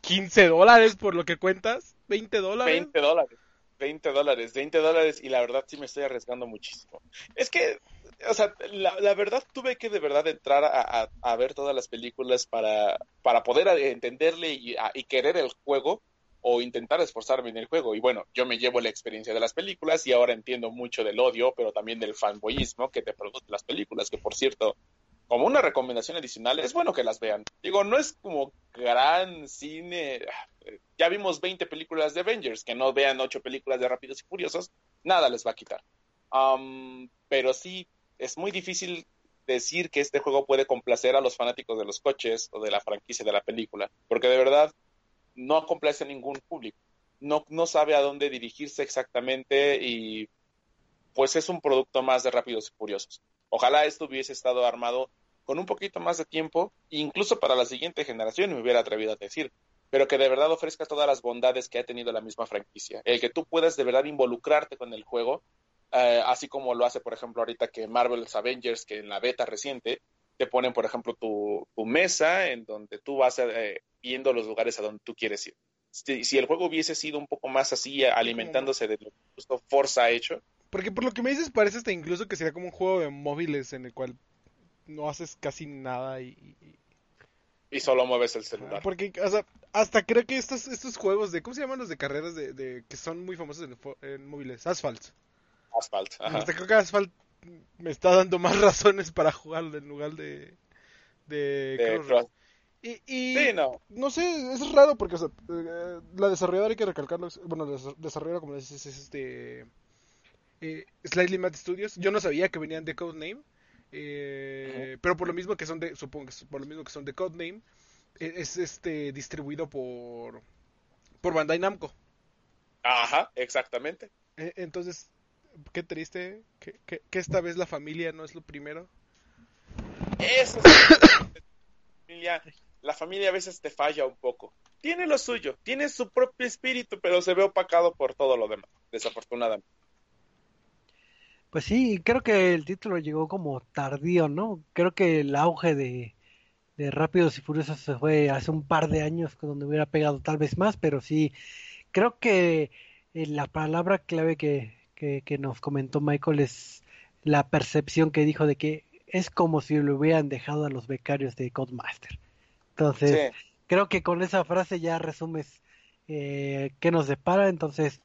15 dólares por lo que cuentas? ¿20 dólares? 20 dólares. 20 dólares, 20 dólares y la verdad sí me estoy arriesgando muchísimo. Es que, o sea, la, la verdad tuve que de verdad entrar a, a, a ver todas las películas para, para poder entenderle y, a, y querer el juego o intentar esforzarme en el juego. Y bueno, yo me llevo la experiencia de las películas y ahora entiendo mucho del odio, pero también del fanboyismo que te produce las películas, que por cierto, como una recomendación adicional, es bueno que las vean. Digo, no es como gran cine. Ya vimos 20 películas de Avengers, que no vean 8 películas de Rápidos y Furiosos, nada les va a quitar. Um, pero sí, es muy difícil decir que este juego puede complacer a los fanáticos de los coches o de la franquicia de la película, porque de verdad no complace a ningún público. No, no sabe a dónde dirigirse exactamente y pues es un producto más de Rápidos y Furiosos. Ojalá esto hubiese estado armado con un poquito más de tiempo, incluso para la siguiente generación, me hubiera atrevido a decir, pero que de verdad ofrezca todas las bondades que ha tenido la misma franquicia. El que tú puedas de verdad involucrarte con el juego, eh, así como lo hace, por ejemplo, ahorita que Marvel's Avengers, que en la beta reciente, te ponen, por ejemplo, tu, tu mesa en donde tú vas eh, viendo los lugares a donde tú quieres ir. Si, si, el juego hubiese sido un poco más así, alimentándose de lo que justo Forza ha hecho. Porque por lo que me dices, parece hasta incluso que sería como un juego de móviles en el cual no haces casi nada y, y, solo mueves el celular. Porque, o sea, hasta creo que estos, estos juegos de, ¿cómo se llaman los de carreras de, de que son muy famosos en, en móviles? Asphalt. Asphalt, ajá. Hasta creo que Asphalt me está dando más razones para jugar en lugar de... De, de Cross. Y, y sí, no. no sé, es raro porque o sea, eh, la desarrolladora hay que recalcarlo, bueno, la desarrolladora como dices es este eh, Slightly Mad Studios. Yo no sabía que venían de Codename. Eh, uh -huh. pero por lo mismo que son de supongo que por lo mismo que son de Codename es este distribuido por por Bandai Namco. Ajá, exactamente. Eh, entonces, qué triste que, que, que, esta vez la familia no es lo primero. Eso es familia, la familia a veces te falla un poco. Tiene lo suyo, tiene su propio espíritu, pero se ve opacado por todo lo demás, desafortunadamente. Pues sí, creo que el título llegó como tardío, ¿no? Creo que el auge de, de Rápidos y Furiosos se fue hace un par de años, donde hubiera pegado tal vez más, pero sí, creo que eh, la palabra clave que, que, que, nos comentó Michael es la percepción que dijo de que es como si lo hubieran dejado a los becarios de Codemaster. Entonces, sí. creo que con esa frase ya resumes eh, qué nos depara, entonces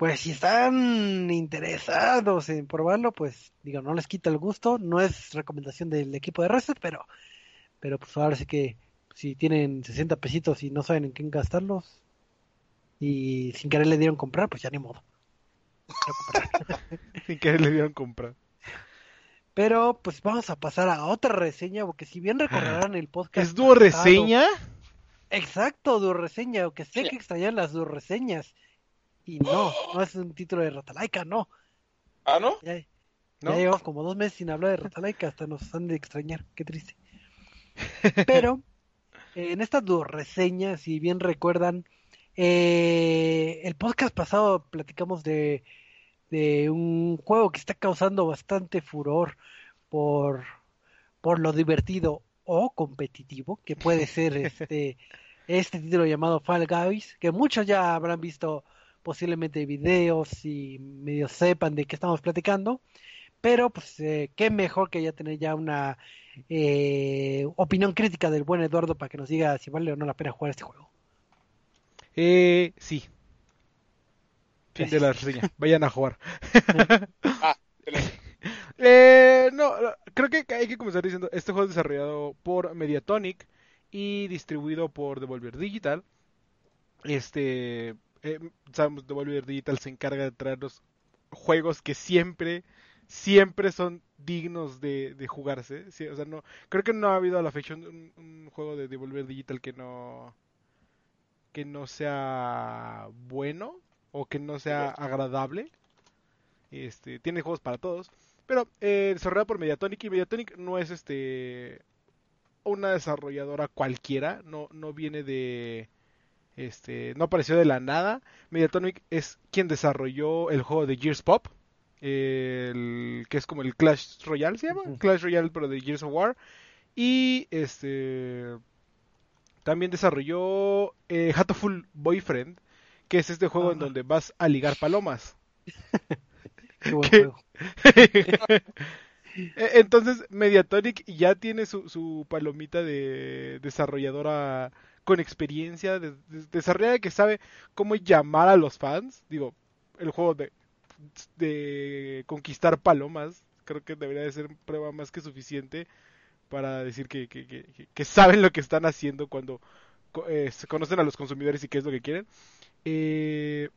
pues si están interesados en probarlo, pues digo, no les quita el gusto, no es recomendación del equipo de Reset, pero pero pues ahora sí que si tienen 60 pesitos y no saben en qué gastarlos y sin querer le dieron comprar, pues ya ni modo. sin querer le dieron comprar. Pero pues vamos a pasar a otra reseña, porque si bien recordarán el podcast. ¿Es dúo reseña? Exacto, dúo reseña, aunque sé que extrañan las dúo reseñas. Y no, no es un título de Ratalaika, no. ¿Ah, no? Ya, ya llevamos como dos meses sin hablar de Ratalaika, hasta nos han de extrañar, qué triste. Pero en esta dúo reseña, si bien recuerdan, eh, el podcast pasado platicamos de de un juego que está causando bastante furor por, por lo divertido o competitivo que puede ser este, este título llamado Fall Guys, que muchos ya habrán visto posiblemente videos y medio sepan de qué estamos platicando, pero pues eh, qué mejor que ya tener ya una eh, opinión crítica del buen Eduardo para que nos diga si vale o no la pena jugar este juego. Eh, sí, de la reseña. Vayan a jugar. ah, eh, no, creo que hay que comenzar diciendo, este juego es desarrollado por Mediatonic y distribuido por Devolver Digital. Este, eh, sabemos, Devolver Digital se encarga de traernos juegos que siempre, siempre son dignos de, jugarse. o sea, no, creo que no ha habido a la fecha un, un, juego de Devolver Digital que no, que no sea bueno o que no sea agradable. Este, tiene juegos para todos. Pero eh, desarrollado por Mediatonic y Mediatonic no es este una desarrolladora cualquiera, no, no viene de este, no apareció de la nada. Mediatonic es quien desarrolló el juego de Gears Pop, el, que es como el Clash Royale se llama, Clash Royale pero de Gears of War y este también desarrolló eh, Hatoful Boyfriend, que es este juego en donde vas a ligar palomas. Qué buen juego. E, entonces, Mediatonic ya tiene su, palomita de desarrolladora con experiencia, de, desarrolladora que sabe cómo llamar a los fans. Digo, el juego de, de conquistar palomas, creo que debería de ser prueba más que suficiente para decir que, que saben lo que están haciendo cuando eh, se conocen a los consumidores y qué es lo que quieren. Eh,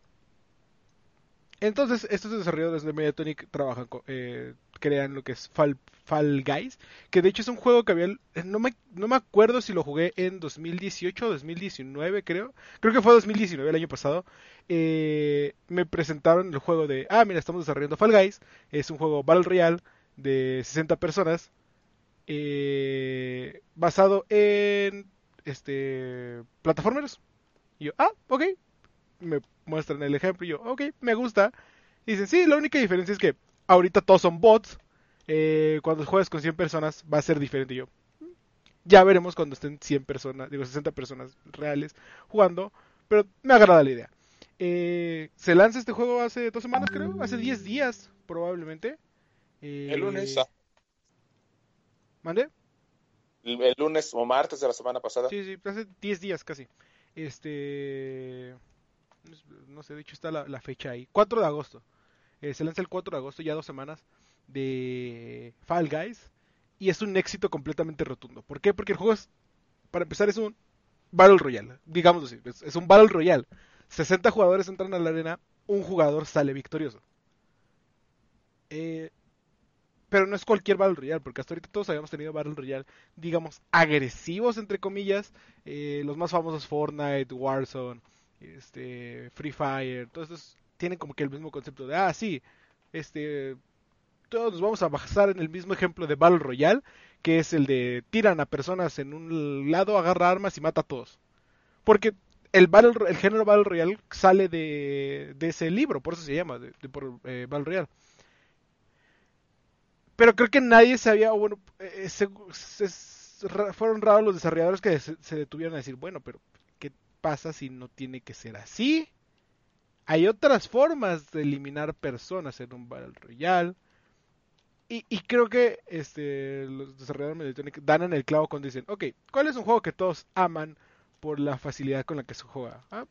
entonces, estos desarrolladores de Mediatonic trabajan, eh, crean lo que es Fall, Fall, Guys, que de hecho es un juego que había, no me, no me acuerdo si lo jugué en 2018 o 2019, creo, creo que fue 2019, el año pasado, eh, me presentaron el juego de, ah, mira, estamos desarrollando Fall Guys, es un juego Battle Royale de 60 personas, eh, basado en este plataformeros. Y yo, ah, ok, me muestran el ejemplo y yo, ok, me gusta. Y dicen, sí, la única diferencia es que ahorita todos son bots. Eh, cuando juegas con 100 personas va a ser diferente. Y yo, ya veremos cuando estén 100 personas, digo 60 personas reales jugando. Pero me agrada la idea. Eh, se lanza este juego hace dos semanas, creo, hace 10 días, probablemente. el lunes. Ah. ¿Mande? El, lunes o martes de la semana pasada. Sí, sí, hace 10 días casi. Este no sé, de hecho está la, fecha ahí, 4 de agosto. Eh, se lanza el 4 de agosto, ya dos semanas, de Fall Guys. Y es un éxito completamente rotundo. ¿Por qué? Porque el juego es, para empezar, es un Battle Royale. Digamos así, es, un Battle Royale. 60 jugadores entran a la arena, un jugador sale victorioso. Eh, pero no es cualquier Battle Royale, porque hasta ahorita todos habíamos tenido Battle Royale, digamos, agresivos, entre comillas. Eh, los más famosos Fortnite, Warzone, este, Free Fire, todos estos tienen como que el mismo concepto de, ah, sí, este, todos nos vamos a basar en el mismo ejemplo de Battle Royale, que es el de tiran a personas en un lado, agarra armas y mata a todos. Porque el, battle, el género Battle Royale sale de, de ese libro, por eso se llama, de, por, eh, Battle Royale. Pero creo que nadie sabía, o bueno, eh, fueron raros los desarrolladores que se, se detuvieron a decir, bueno, pero pasa si no tiene que ser así? Hay otras formas de eliminar personas en un Battle Royale. Y, creo que este, los desarrolladores dan en el clavo cuando dicen, ok, ¿cuál es un juego que todos aman por la facilidad con la que se juega? Ah,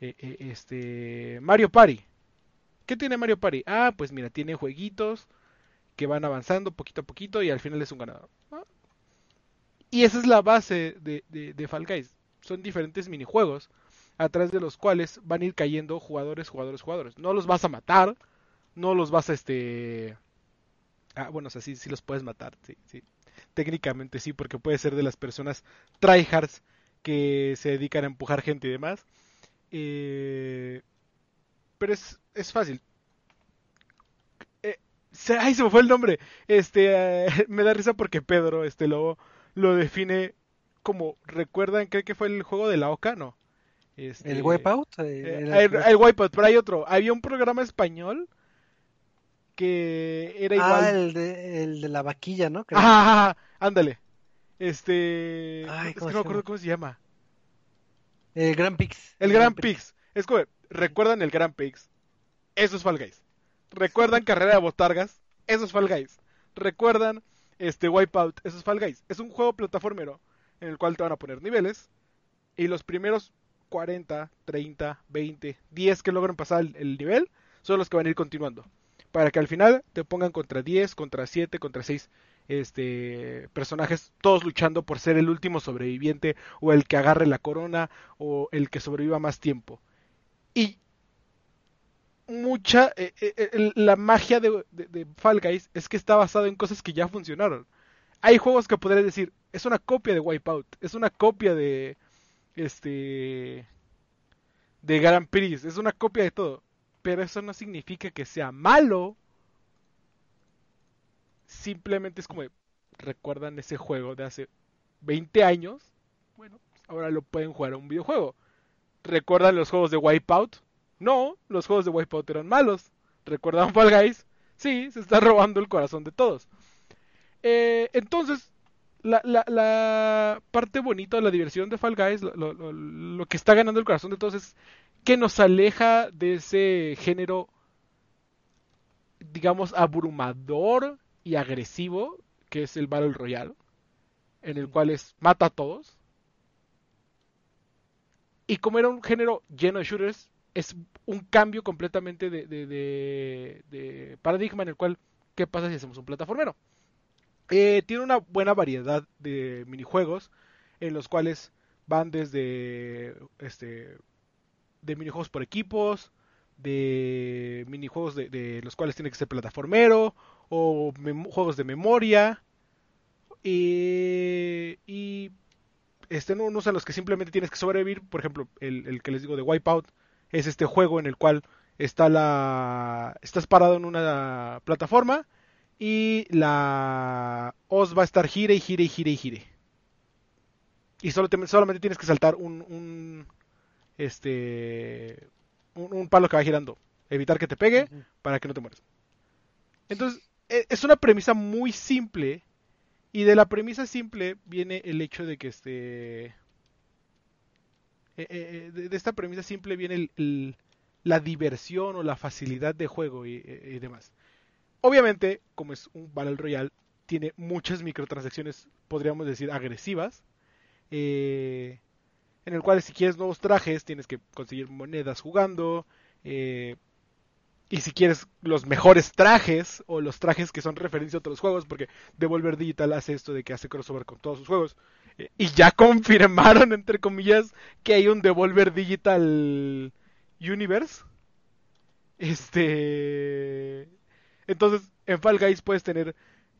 eh, eh, este, Mario Party. ¿Qué tiene Mario Party? Ah, pues mira, tiene jueguitos que van avanzando poquito a poquito y al final es un ganador. Ah. Y esa es la base de, de, de Fall Guys son diferentes minijuegos a través de los cuales van a ir cayendo jugadores, jugadores, jugadores. No los vas a matar, no los vas a este Ah, bueno, o sea, sí, sí los puedes matar, sí, sí. Técnicamente sí, porque puede ser de las personas tryhards que se dedican a empujar gente y demás. Eh, pero es, es fácil. Eh, ay, se me fue el nombre. Este, eh, me da risa porque Pedro, este lobo, lo define como, ¿recuerdan? Creo que fue el juego de la Oca, ¿no? Este, ¿El Wipeout? Eh, el, el, Wipeout, pero hay otro. Había un programa español que era igual. Ah, el de, el de la vaquilla, ¿no? Creo. Ah, ándale. Este. Ay, es que no me acuerdo cómo se llama. El Grand Pix. El Grand Pix. Es como, ¿recuerdan el Grand Pix? Eso es Fall Guys. ¿Recuerdan Carrera de Botargas? Eso es Fall Guys. ¿Recuerdan este Wipeout? Eso es Fall Guys. Es un juego plataformero en el cual te van a poner niveles y los primeros 40, 30, 20, 10 que logran pasar el, nivel son los que van a ir continuando. Para que al final te pongan contra 10, contra 7, contra 6 este, personajes, todos luchando por ser el último sobreviviente o el que agarre la corona o el que sobreviva más tiempo. Y mucha, eh, eh, la magia de, de, Fall Guys es que está basado en cosas que ya funcionaron. Hay juegos que podrías decir, es una copia de Wipeout, es una copia de, este de Grand Prix, es una copia de todo, pero eso no significa que sea malo. Simplemente es como recuerdan ese juego de hace 20 años, bueno, ahora lo pueden jugar a un videojuego. ¿Recuerdan los juegos de Wipeout? No, los juegos de Wipeout eran malos. ¿Recuerdan Fall Guys? Sí, se está robando el corazón de todos. Eh, entonces, la, parte bonita de la diversión de Fall Guys, lo, que está ganando el corazón de todos es que nos aleja de ese género, digamos, abrumador y agresivo que es el Battle Royale, en el cual es mata a todos. Y como era un género lleno de shooters, es un cambio completamente de, de paradigma en el cual, ¿qué pasa si hacemos un plataformero? Eh, tiene una buena variedad de minijuegos en los cuales van desde este de minijuegos por equipos, de minijuegos de, de los cuales tiene que ser plataformero o juegos de memoria y, y este, unos a los que simplemente tienes que sobrevivir, por ejemplo, el, el, que les digo de Wipeout es este juego en el cual está la estás parado en una plataforma y la os va a estar gire y gire y gire y gire. Y solo solamente tienes que saltar un, un este un, palo que va girando. Evitar que te pegue para que no te mueras. Entonces, e, es una premisa muy simple. Y de la premisa simple viene el hecho de que este. E, e, de, esta premisa simple viene el, la diversión o la facilidad de juego y demás. Obviamente, como es un Battle Royale, tiene muchas microtransacciones, podríamos decir, agresivas. Eh, en el cual si quieres nuevos trajes, tienes que conseguir monedas jugando. Eh, y si quieres los mejores trajes, o los trajes que son referencia a otros juegos, porque Devolver Digital hace esto de que hace crossover con todos sus juegos. Eh, y ya confirmaron, entre comillas, que hay un Devolver Digital Universe. Este entonces, en Fall Guys puedes tener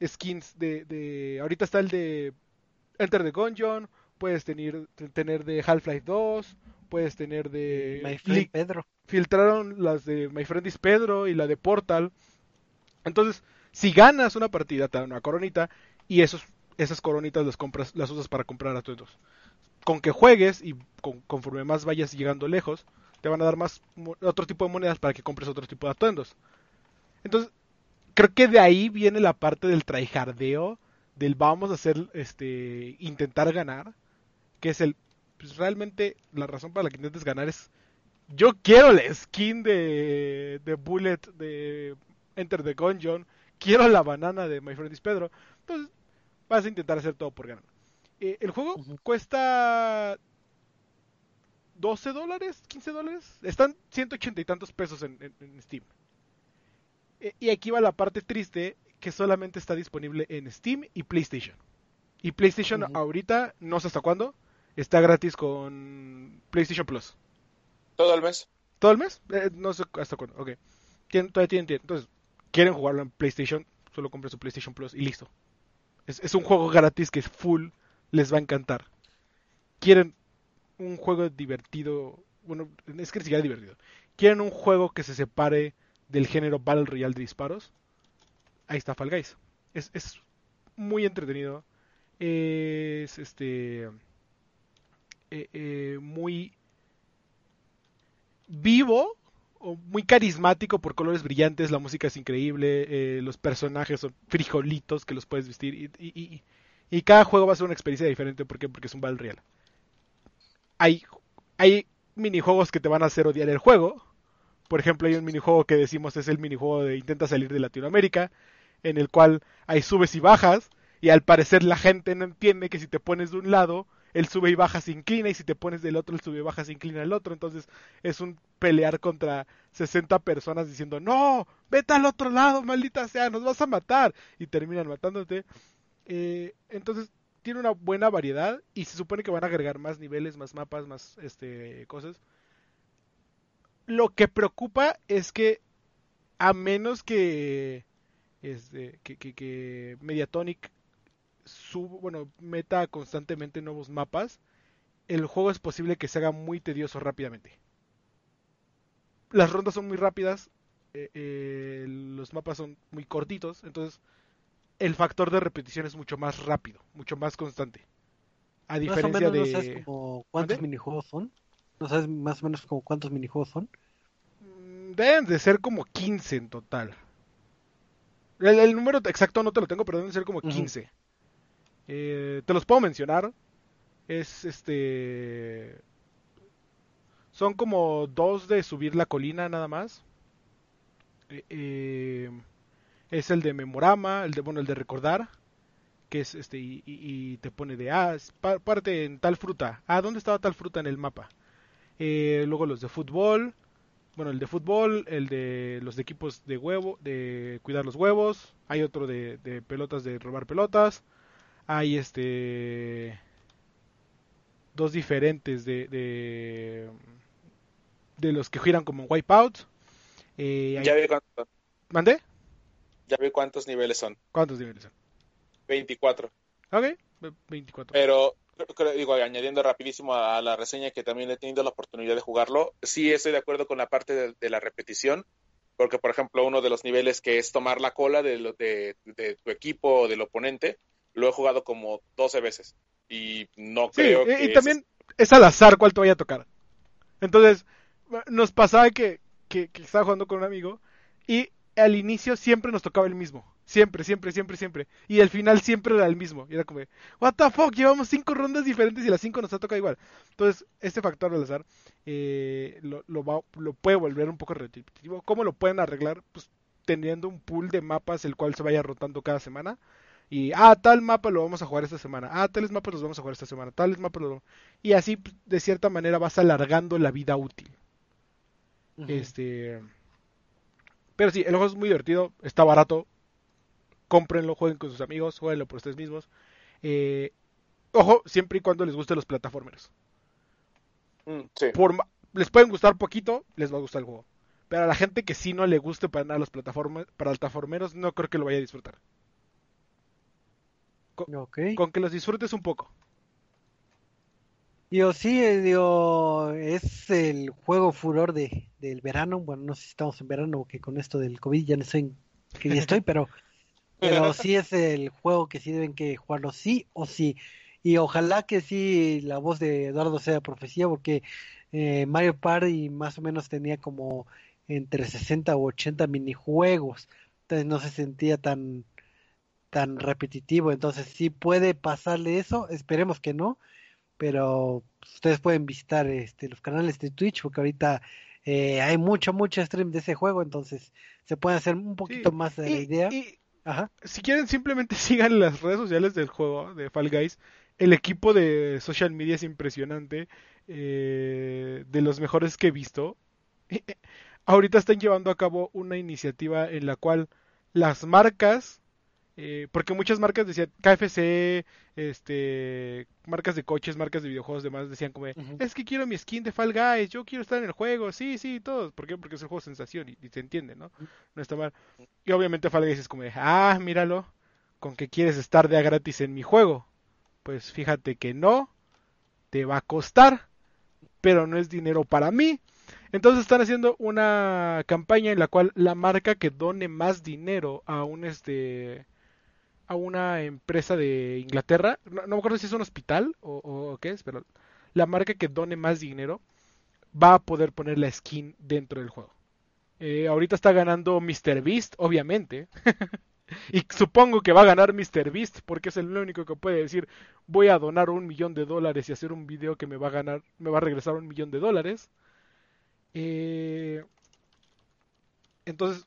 skins de, de ahorita está el de Enter the Gungeon, puedes tener, tener de Half-Life 2, puedes tener de My Friend Pedro. Filtraron las de My Friend is Pedro y la de Portal. Entonces, si ganas una partida, te dan una coronita y esos, esas coronitas las compras, las usas para comprar atuendos. Con que juegues y conforme más vayas llegando lejos, te van a dar más otro tipo de monedas para que compres otro tipo de atuendos. Entonces, creo que de ahí viene la parte del tryhardeo, del vamos a hacer, este, intentar ganar, que es el, pues realmente la razón para la que intentes ganar es, yo quiero la skin de, de Bullet de Enter the Gungeon, quiero la banana de My Friend is Pedro, entonces vas a intentar hacer todo por ganar. Eh, el juego cuesta 12 dólares, 15 dólares, están 180 y tantos pesos en Steam. Eh, y aquí va la parte triste, que solamente está disponible en Steam y PlayStation. Y PlayStation ahorita, no sé hasta cuándo, está gratis con PlayStation Plus. ¿Todo el mes? ¿Todo el mes? Eh, no sé hasta cuándo, ok. todavía tienen tiempo. Entonces, quieren jugarlo en PlayStation, solo compren su PlayStation Plus y listo. Es, es un juego gratis que es full, les va a encantar. Quieren un juego divertido, bueno, es que ni siquiera divertido. Quieren un juego que se separe del género Battle Royale de disparos. Ahí está Fall Guys. Es, es muy entretenido. Es este. eh, eh, muy vivo o muy carismático por colores brillantes, la música es increíble, eh, los personajes son frijolitos que los puedes vestir y, y- y- y cada juego va a ser una experiencia diferente ¿por qué? porque es un Battle Royale. Hay, hay minijuegos que te van a hacer odiar el juego. Por ejemplo, hay un minijuego que decimos es el minijuego de Intenta salir de Latinoamérica, en el cual hay subes y bajas, y al parecer la gente no entiende que si te pones de un lado, el sube y baja se inclina, y si te pones del otro, el sube y baja se inclina al otro. Entonces es un pelear contra 60 personas diciendo, no, vete al otro lado, maldita sea, nos vas a matar. Y terminan matándote. Eh, entonces tiene una buena variedad y se supone que van a agregar más niveles, más mapas, más este cosas. Lo que preocupa es que a menos que este, que, que, que Mediatonic sub, bueno, meta constantemente nuevos mapas, el juego es posible que se haga muy tedioso rápidamente. Las rondas son muy rápidas, eh, eh, los mapas son muy cortitos, entonces el factor de repetición es mucho más rápido, mucho más constante. A Más o diferencia no de... sabes como cuántos minijuegos son. No sabes más o menos como cuántos minijuegos son. Mm, Deben de ser como 15 en total. El, el número exacto no te lo tengo, pero deben de ser como Ujú. 15. Eh, te los puedo mencionar. Es este. Son como dos de subir la colina nada más. Eh, eh, es el de memorama, el de bueno, el de recordar, que es este y, y- y te pone de ah, parte en tal fruta. Ah, ¿dónde estaba tal fruta en el mapa? Eh, luego los de fútbol, bueno, el de fútbol, el de los de equipos de huevo, de cuidar los huevos, hay otro de, de pelotas de robar pelotas, hay este dos diferentes de de, de los que giran como Wipeout. Eh, hay- Ya vi cuántos, ¿Mandé? ya vi cuántos niveles son. ¿Cuántos niveles son? 24. Ok, 24. Pero digo, añadiendo rapidísimo a, la reseña que también he tenido la oportunidad de jugarlo, sí estoy de acuerdo con la parte de, de la repetición, porque por ejemplo uno de los niveles que es tomar la cola de, lo- de, de tu equipo o del oponente, lo he jugado como 12 veces y no Sí, creo y, que... y también es al azar cuál te vaya a tocar. Entonces, nos pasaba que, que, que estaba jugando con un amigo y al inicio siempre nos tocaba el mismo. Siempre, siempre, siempre, siempre. Y al final siempre era el mismo. Y era como, what the fuck, llevamos cinco rondas diferentes y las cinco nos ha tocado igual. Entonces, este factor del azar eh, lo, lo, va- lo puede volver un poco repetitivo. ¿Cómo lo pueden arreglar? Pues teniendo un pool de mapas el cual se vaya rotando cada semana. Y, ah, tal mapa lo vamos a jugar esta semana. Ah, tales mapas los vamos a jugar esta semana. Tales mapas los Y así, pues, de cierta manera, vas alargando la vida útil. Este. Pero sí, el juego es muy divertido, está barato. Cómprenlo, jueguen con sus amigos, jueguenlo por ustedes mismos. Eh, ojo, siempre y cuando les gusten los plataformeros. Mm, sí. Por, ma- les pueden gustar poquito, les va a gustar el juego. Pero a la gente que sí no le guste para nada los plataformas, plataformeros, no creo que lo vaya a disfrutar. Ok. Con que los disfrutes un poco. Digo, sí, eh, digo, es el juego furor de, del verano. Bueno, no sé si estamos en verano o que con esto del COVID ya no sé en qué día estoy, pero, pero sí es el juego que sí deben que jugarlo sí o sí. Y ojalá que sí la voz de Eduardo sea profecía, porque eh, Mario Party más o menos tenía como entre 60 u 80 minijuegos. Entonces no se sentía tan, tan repetitivo. Entonces sí puede pasarle eso, esperemos que no pero ustedes pueden visitar este, los canales de Twitch porque ahorita eh, hay mucho, mucho stream de ese juego, entonces se puede hacer un poquito Sí, más de la idea. y Ajá. si quieren simplemente sigan las redes sociales del juego de Fall Guys. El equipo de social media es impresionante, eh, de los mejores que he visto. Ahorita están llevando a cabo una iniciativa en la cual las marcas Eh, porque muchas marcas decían, KFC, este, marcas de coches, marcas de videojuegos, demás decían como, es que quiero mi skin de Fall Guys, yo quiero estar en el juego, sí, sí, todos. ¿Por qué? Porque es el juego sensación y, se entiende, ¿no? No está mal. Y obviamente Fall Guys es como, ah, míralo, con que quieres estar de a gratis en mi juego. Pues fíjate que no, te va a costar, pero no es dinero para mí. Entonces están haciendo una campaña en la cual la marca que done más dinero a un este a una empresa de Inglaterra, no, me acuerdo si es un hospital o, qué es, pero la marca que done más dinero va a poder poner la skin dentro del juego. Eh, ahorita está ganando Mr. Beast, obviamente. y supongo que va a ganar Mr. Beast porque es el único que puede decir voy a donar un millón de dólares y hacer un video que me va a ganar, me va a regresar un millón de dólares. Eh, entonces,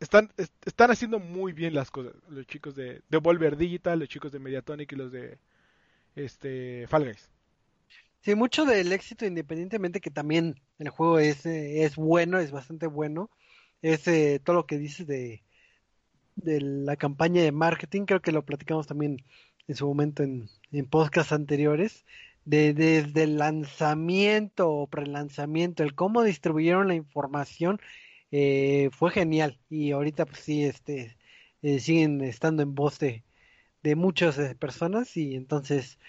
están, están haciendo muy bien las cosas. Los chicos de, de Volver Digital, los chicos de Mediatonic y los de este Fall Guys. Sí, mucho del éxito, independientemente que también el juego es, eh, es bueno, es bastante bueno, es eh, todo lo que dices de, de la campaña de marketing, creo que lo platicamos también en su momento en, en podcasts anteriores, de, desde el lanzamiento o prelanzamiento, el cómo distribuyeron la información, eh, fue genial. Y ahorita pues sí, este, eh, siguen estando en voz de, de muchas eh, personas y entonces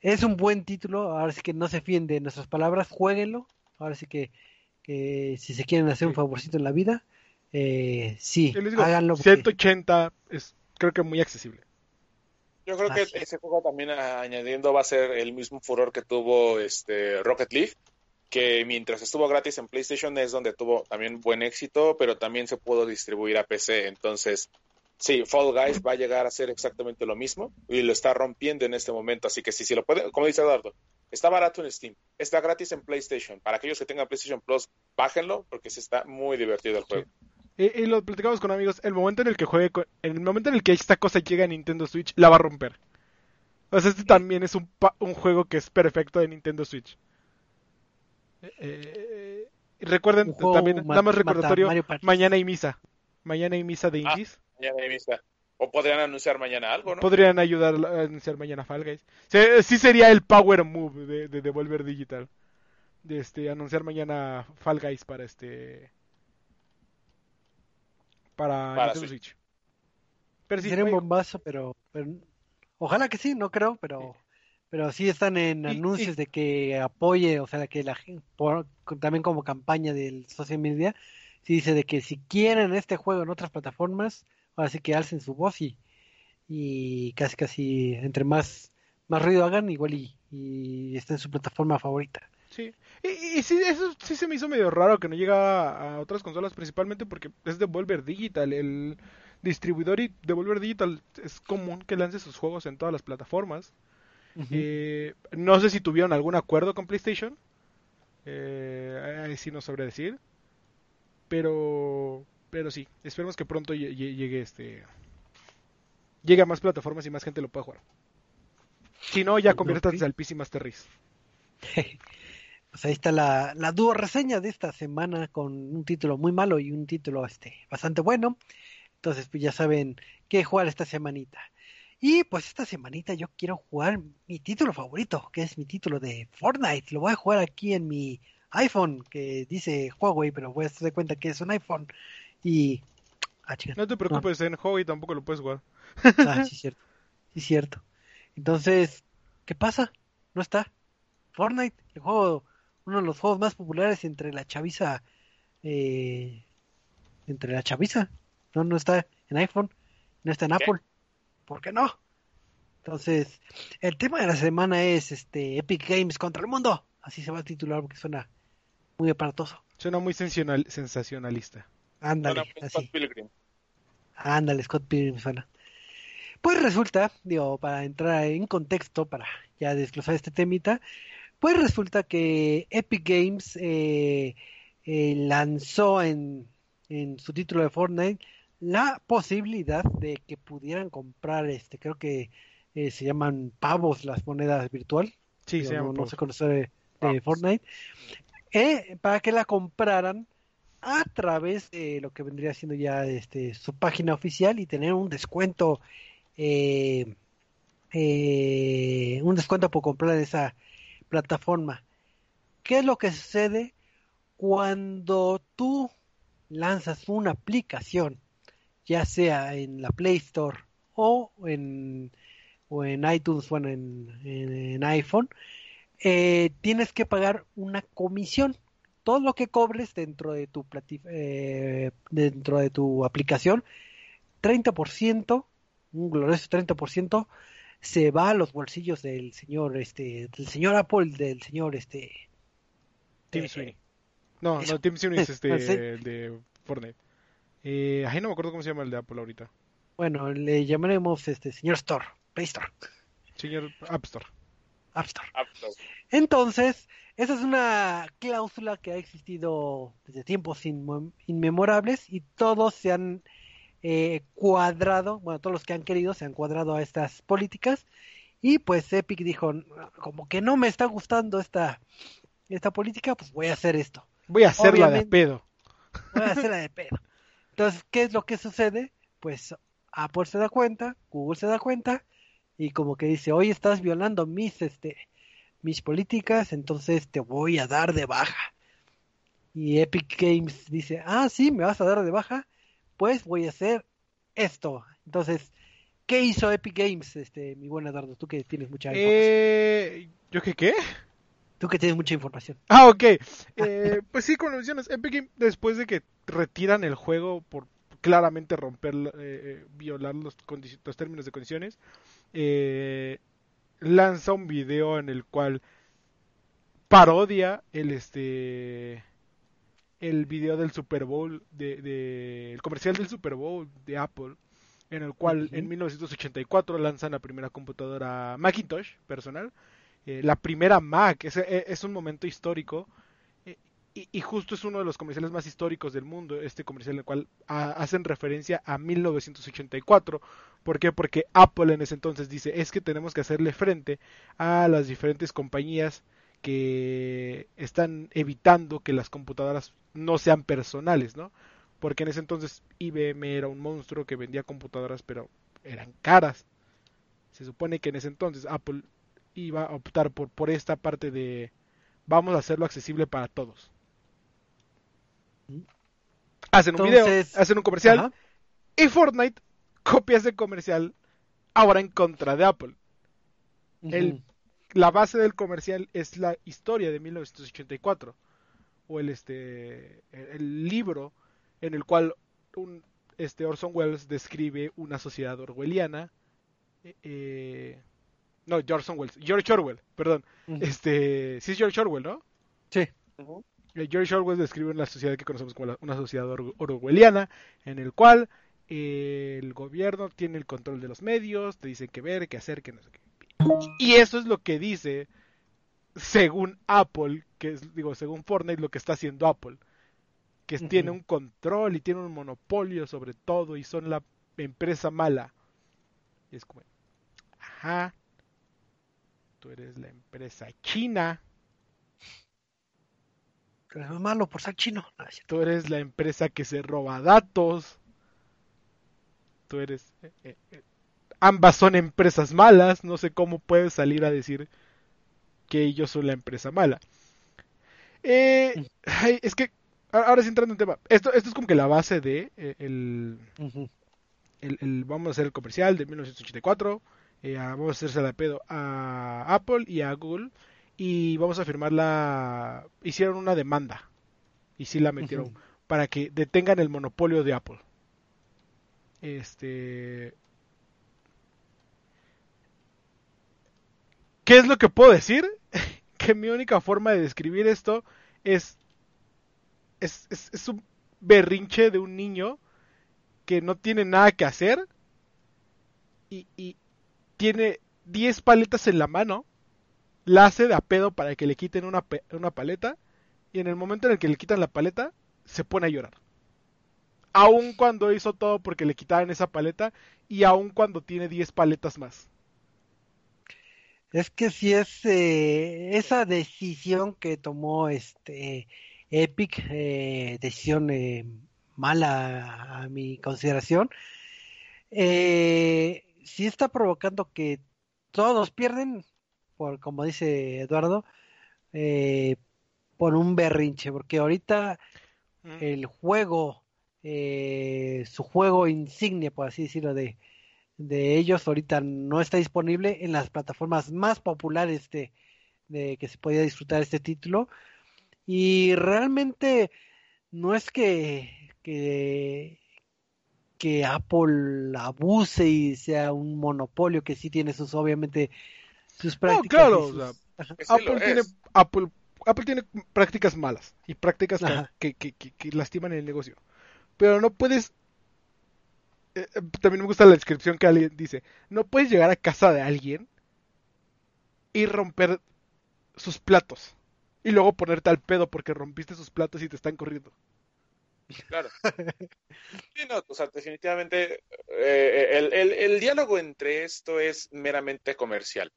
es un buen título, ahora sí que no se fíen de nuestras palabras, jueguenlo, ahora sí que, que si se quieren hacer un favorcito en la vida, eh, sí, háganlo. 180 es creo que muy accesible. Yo creo que ese juego también añadiendo va a ser el mismo furor que tuvo este Rocket League, que mientras estuvo gratis en PlayStation es donde tuvo también buen éxito, pero también se pudo distribuir a PC. Entonces, sí, Fall Guys va a llegar a ser exactamente lo mismo y lo está rompiendo en este momento. Así que sí, sí lo puede, como dice Eduardo, está barato en Steam, está gratis en PlayStation. Para aquellos que tengan PlayStation Plus, bájenlo porque se está muy divertido el juego. Y, lo platicamos con amigos, el momento en el que juegue, en el momento en el que esta cosa llegue a Nintendo Switch, la va a romper. O sea, este también es un, un juego que es perfecto de Nintendo Switch. Eh, eh recuerden también, nada más recordatorio, mañana hay misa. Mañana hay misa de ah, indies. mañana hay misa. O podrían anunciar mañana algo, ¿no? Podrían ayudar a anunciar mañana Fall Guys. Sí, sería el power move de, de Devolver Digital. De este, anunciar mañana Fall Guys para este para, Nintendo Switch. Pero sí, Sería un bombazo, pero, ojalá que sí, no creo, pero pero sí están en anuncios de que apoye, o sea, que la gente, también como campaña del social media, sí dice de que si quieren este juego en otras plataformas, ahora sí que alcen su voz y, y casi casi entre más más ruido hagan, igual y, y está en su plataforma favorita. Sí, y, sí, eso sí se me hizo medio raro que no llega a otras consolas, principalmente porque es Devolver Digital, el distribuidor y Devolver Digital es común que lance sus juegos en todas las plataformas. Eh, no sé si tuvieron algún acuerdo con PlayStation, eh, ahí sí no sabré decir, pero, pero sí, esperemos que pronto llegue este, llegue a más plataformas y más gente lo pueda jugar. Si no, ya conviértanse al PC Master Race. pues ahí está la, la dúo reseña de esta semana con un título muy malo y un título este, bastante bueno. Entonces, pues ya saben qué jugar esta semanita. Y pues esta semanita yo quiero jugar mi título favorito, que es mi título de Fortnite. Lo voy a jugar aquí en mi iPhone, que dice Huawei, pero voy a dar cuenta que es un iPhone. Y... Ah, no te preocupes, en Huawei tampoco lo puedes jugar. Ah, sí, cierto. Sí, cierto. Entonces, ¿qué pasa? No está. Fortnite, el juego uno de los juegos más populares entre la chaviza, eh, entre la chaviza. No, no está en iPhone, no está en Apple. ¿Por qué no? Entonces, el tema de la semana es este Epic Games contra el mundo. Así se va a titular porque suena muy aparatoso. Suena muy sensacionalista. Ándale, Scott Pilgrim. Ándale, Scott Pilgrim suena. Pues resulta, digo, para entrar en contexto, para ya desglosar este temita, pues resulta que Epic Games eh, eh, lanzó en, en su título de Fortnite la posibilidad de que pudieran comprar, este, creo que eh, se llaman pavos las monedas virtual. Sí, no, se conoce de. Fortnite. para que la compraran a través de lo que vendría siendo ya este, su página oficial y tener un descuento, eh, eh, un descuento por comprar en esa plataforma. ¿Qué es lo que sucede cuando tú lanzas una aplicación, ya sea en la Play Store o en, o en iTunes o en, iPhone? Eh, tienes que pagar una comisión todo lo que cobres dentro de tu eh, dentro de tu aplicación, 30%, un glorioso 30% se va a los bolsillos del señor este del señor Apple, del señor este Tim eh, Sweeney. No, no, Tim Sweeney es este de Fortnite. Eh, ahí no me acuerdo cómo se llama el de Apple ahorita. Bueno, le llamaremos este señor Store, Play Store. Señor App Store. App Store. App Store. Entonces, esa es una cláusula que ha existido desde tiempos inmemorables y todos se han eh, cuadrado, bueno, todos los que han querido se han cuadrado a estas políticas y pues Epic dijo, como que no me está gustando esta, esta política, pues voy a hacer esto. Voy a hacerla de pedo. Voy a hacerla de pedo. Entonces, ¿qué es lo que sucede? Pues Apple se da cuenta, Google se da cuenta y como que dice, hoy estás violando mis, este, mis políticas, entonces te voy a dar de baja. Y Epic Games dice, ah, sí, me vas a dar de baja, pues voy a hacer esto. Entonces, ¿qué hizo Epic Games, este, mi buen Eduardo? Tú que tienes mucha eh, ¿Yo qué qué? Tú que tienes mucha información. Ah, ok. Eh, pues sí, como mencionas, Epic Games, después de que retiran el juego por claramente romper, eh, eh, violar los, los, términos de condiciones, eh, lanza un video en el cual parodia el este el video del Super Bowl de, el comercial del Super Bowl de Apple en el cual en 1984 lanzan la primera computadora Macintosh personal eh, la primera Mac es, e, es, un momento histórico eh, y, justo es uno de los comerciales más históricos del mundo, este comercial en el cual hacen referencia a 1984 ¿Por qué? Porque Apple en ese entonces dice, es que tenemos que hacerle frente a las diferentes compañías que están evitando que las computadoras no sean personales, ¿no? Porque en ese entonces IBM era un monstruo que vendía computadoras, pero eran caras. Se supone que en ese entonces Apple iba a optar por, por esta parte de vamos a hacerlo accesible para todos. Hacen un video, hacen un comercial y Fortnite copias de comercial ahora en contra de Apple. el, la base del comercial es la historia de 1984 o el este el, libro en el cual un, este Orson Welles describe una sociedad orwelliana eh, eh no Orson Welles George Orwell perdón este sí es George Orwell no sí eh, George Orwell describe una sociedad que conocemos como una sociedad orwelliana en el cual el gobierno tiene el control de los medios, te dicen qué ver, qué hacer, qué no sé qué. Y eso es lo que dice, según Apple, que es, digo, según Fortnite, lo que está haciendo Apple. Que tiene un control y tiene un monopolio sobre todo y son la empresa mala. Y es como, ajá, tú eres la empresa china. Tú eres malo por ser chino. Tú eres la empresa que se roba datos. Tú eres... Eh, eh, eh, ambas son empresas malas, no sé cómo puedes salir a decir que yo soy la empresa mala. es que, ahora sí entrando en tema, esto, esto es como que la base de el, el, vamos a hacer el comercial de 1984, vamos a hacerse la pedo a Apple y a Google y vamos a firmar la... hicieron una demanda y sí la metieron para que detengan el monopolio de Apple. Este. ¿Qué es lo que puedo decir? que mi única forma de describir esto es es, es, un berrinche de un niño que no tiene nada que hacer y, y tiene 10 paletas en la mano, la hace de a pedo para que le quiten una, una paleta y en el momento en el que le quitan la paleta se pone a llorar aun cuando hizo todo porque le quitaran esa paleta y aun cuando tiene 10 paletas más. Es que si es eh, esa decisión que tomó este Epic, eh, decisión eh, mala a mi consideración. Eh, sí está provocando que todos pierden, por como dice Eduardo, eh, por un berrinche, porque ahorita el juego, eh, su juego insignia, por así decirlo, de, de ellos ahorita no está disponible en las plataformas más populares de, de que se podía disfrutar este título. Y realmente no es que, que, que Apple abuse y sea un monopolio que sí tiene sus, obviamente, sus prácticas. claro, Apple, tiene, Apple, Apple tiene prácticas malas y prácticas que, que, que, lastiman el negocio. Pero no puedes eh, eh, también me gusta la descripción que alguien dice, no puedes llegar a casa de alguien y romper sus platos y luego ponerte al pedo porque rompiste sus platos y te están corriendo. Claro. Sí, no, o sea, definitivamente eh, el, el, el, diálogo entre esto es meramente comercial.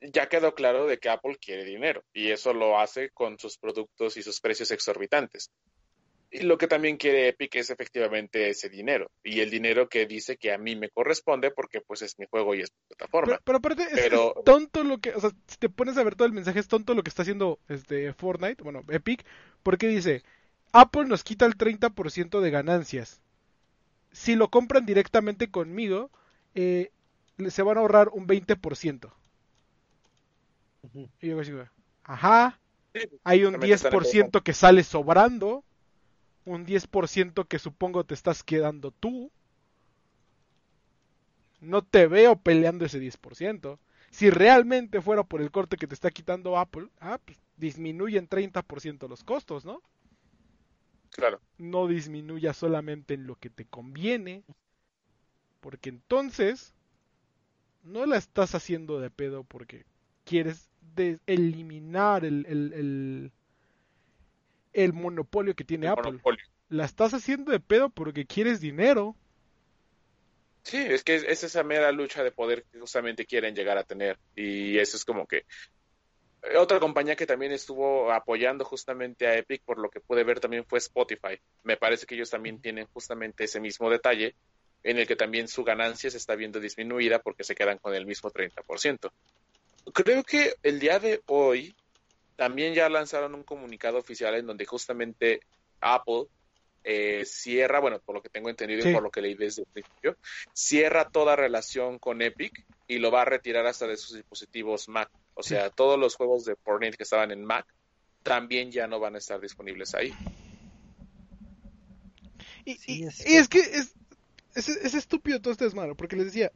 Ya quedó claro de que Apple quiere dinero y eso lo hace con sus productos y sus precios exorbitantes. Y lo que también quiere Epic es efectivamente ese dinero. Y el dinero que dice que a mí me corresponde porque pues es mi juego y es mi plataforma. Pero, aparte es, tonto lo que, o sea, si te pones a ver todo el mensaje, es tonto lo que está haciendo este Fortnite, bueno, Epic, porque dice, Apple nos quita el 30% de ganancias. Si lo compran directamente conmigo, eh, se van a ahorrar un 20%. Y yo digo, ajá, hay un 10% que sale sobrando un 10% que supongo te estás quedando tú. No te veo peleando ese 10%. Si realmente fuera por el corte que te está quitando Apple, ah, pues disminuyen 30% los costos, ¿no? Claro. No disminuya solamente en lo que te conviene. Porque entonces no la estás haciendo de pedo porque quieres eliminar el, el, el monopolio que tiene Apple. La estás haciendo de pedo porque quieres dinero. Sí, es que es esa mera lucha de poder que justamente quieren llegar a tener. Y eso es como que otra compañía que también estuvo apoyando justamente a Epic, por lo que pude ver también fue Spotify. Me parece que ellos también tienen justamente ese mismo detalle, en el que también su ganancia se está viendo disminuida porque se quedan con el mismo 30%. Creo que el día de hoy también ya lanzaron un comunicado oficial en donde justamente Apple eh, cierra, bueno, por lo que tengo entendido y por lo que leí desde el principio, cierra toda relación con Epic y lo va a retirar hasta de sus dispositivos Mac. O sea, todos los juegos de Fortnite que estaban en Mac también ya no van a estar disponibles ahí. Y, es, que es, es, estúpido todo este desmadre, porque les decía,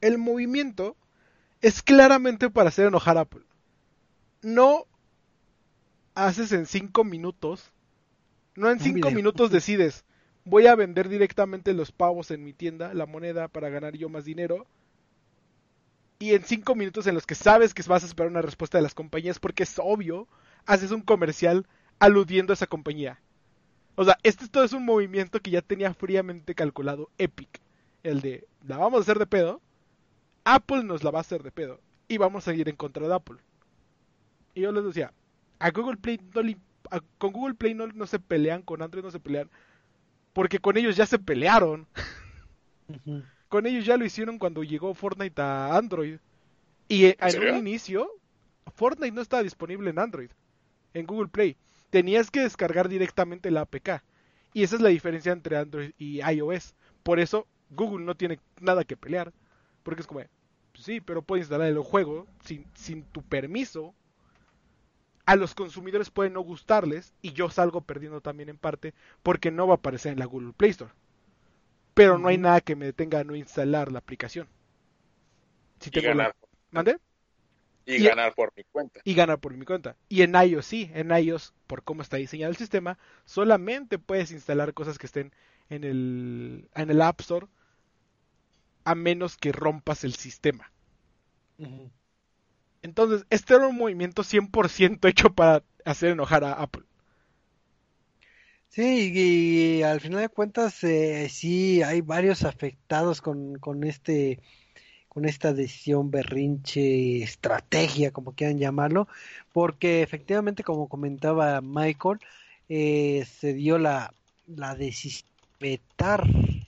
el movimiento es claramente para hacer enojar a Apple no haces en cinco minutos, no en cinco minutos decides, voy a vender directamente los pavos en mi tienda, la moneda para ganar yo más dinero. Y en cinco minutos en los que sabes que vas a esperar una respuesta de las compañías porque es obvio, haces un comercial aludiendo a esa compañía. O sea, este todo es un movimiento que ya tenía fríamente calculado Epic. El de, la vamos a hacer de pedo. Apple nos la va a hacer de pedo. Y vamos a ir en contra de Apple. Y yo les decía, a Google Play no con Google Play no, se pelean, con Android no se pelean, porque con ellos ya se pelearon. Con ellos ya lo hicieron cuando llegó Fortnite a Android. Y en, un inicio, Fortnite no estaba disponible en Android, en Google Play. Tenías que descargar directamente la APK. Y esa es la diferencia entre Android y iOS. Por eso Google no tiene nada que pelear. Porque es como, pues sí, pero puedes instalar el juego sin, sin tu permiso a los consumidores puede no gustarles y yo salgo perdiendo también en parte porque no va a aparecer en la Google Play Store. Pero no hay nada que me detenga a no instalar la aplicación. Si y ganar. ¿Mande? Y, ganar por mi cuenta. Y ganar por mi cuenta. Y en iOS sí, en iOS, por cómo está diseñado el sistema, solamente puedes instalar cosas que estén en el, en el App Store a menos que rompas el sistema. Entonces, este era un movimiento 100% hecho para hacer enojar a Apple. Sí, y, al final de cuentas, eh, sí, hay varios afectados con, con este con esta decisión berrinche, estrategia, como quieran llamarlo, porque efectivamente, como comentaba Michael, eh, se dio la, la decisión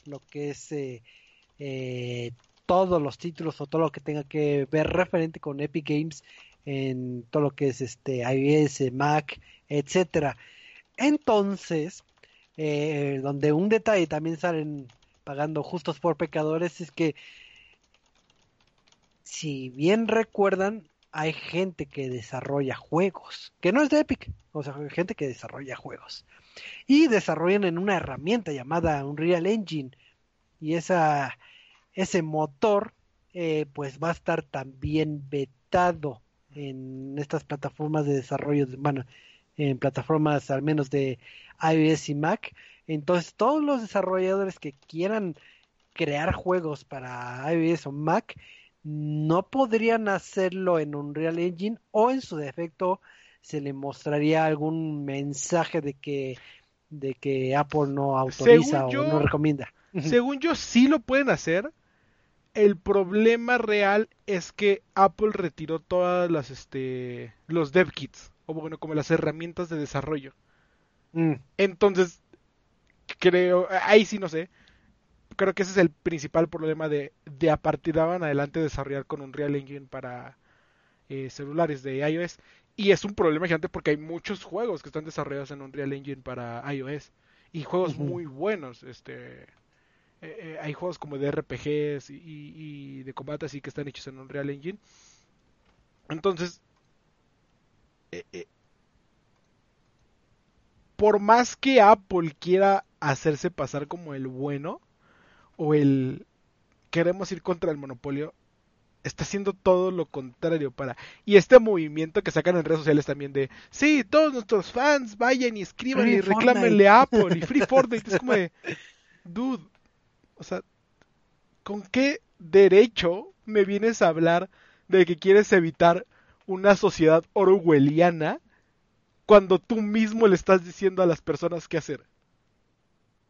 lo que es eh, eh, todos los títulos o todo lo que tenga que ver referente con Epic Games en todo lo que es este iOS, Mac, etcétera. Entonces, eh, donde un detalle también salen pagando justos por pecadores es que si bien recuerdan hay gente que desarrolla juegos que no es de Epic o sea gente que desarrolla juegos y desarrollan en una herramienta llamada Unreal Engine y esa ese motor eh, pues va a estar también vetado en estas plataformas de desarrollo bueno en plataformas al menos de iOS y Mac. Entonces todos los desarrolladores que quieran crear juegos para iOS o Mac no podrían hacerlo en Unreal Engine o en su defecto se le mostraría algún mensaje de que de que Apple no autoriza o no recomienda. Según yo sí lo pueden hacer. El problema real es que Apple retiró todas las este los dev kits o bueno, como las herramientas de desarrollo. Mm. Entonces, creo, ahí sí no sé. Creo que ese es el principal problema de, de a partir de ahora en adelante desarrollar con un Real Engine para eh, celulares de iOS. Y es un problema gigante porque hay muchos juegos que están desarrollados en un Real Engine para iOS. Y juegos muy buenos. Este, eh, eh, hay juegos como de RPGs y, y, de combate así que están hechos en un Real Engine. Entonces, eh, eh, por más que Apple quiera hacerse pasar como el bueno o el queremos ir contra el monopolio, está haciendo todo lo contrario para y este movimiento que sacan en redes sociales también de sí todos nuestros fans vayan y escriban y reclámenle a Apple y Free Fortnite es como de dude o sea con qué derecho me vienes a hablar de que quieres evitar una sociedad orwelliana cuando tú mismo le estás diciendo a las personas qué hacer.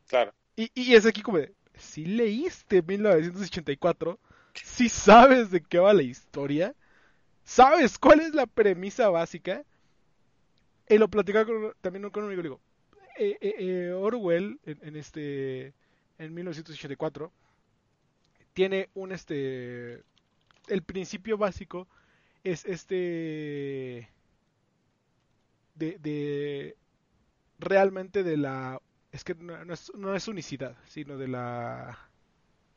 Claro. Y, y es aquí como de, si leíste 1984, si sabes de qué va la historia, sabes cuál es la premisa básica, y lo platicaba también con un amigo, digo, eh, eh, eh, Orwell en, en, este en 1984 tiene un este el principio básico es este de, de realmente de la es que no, es, no es, unicidad sino de la,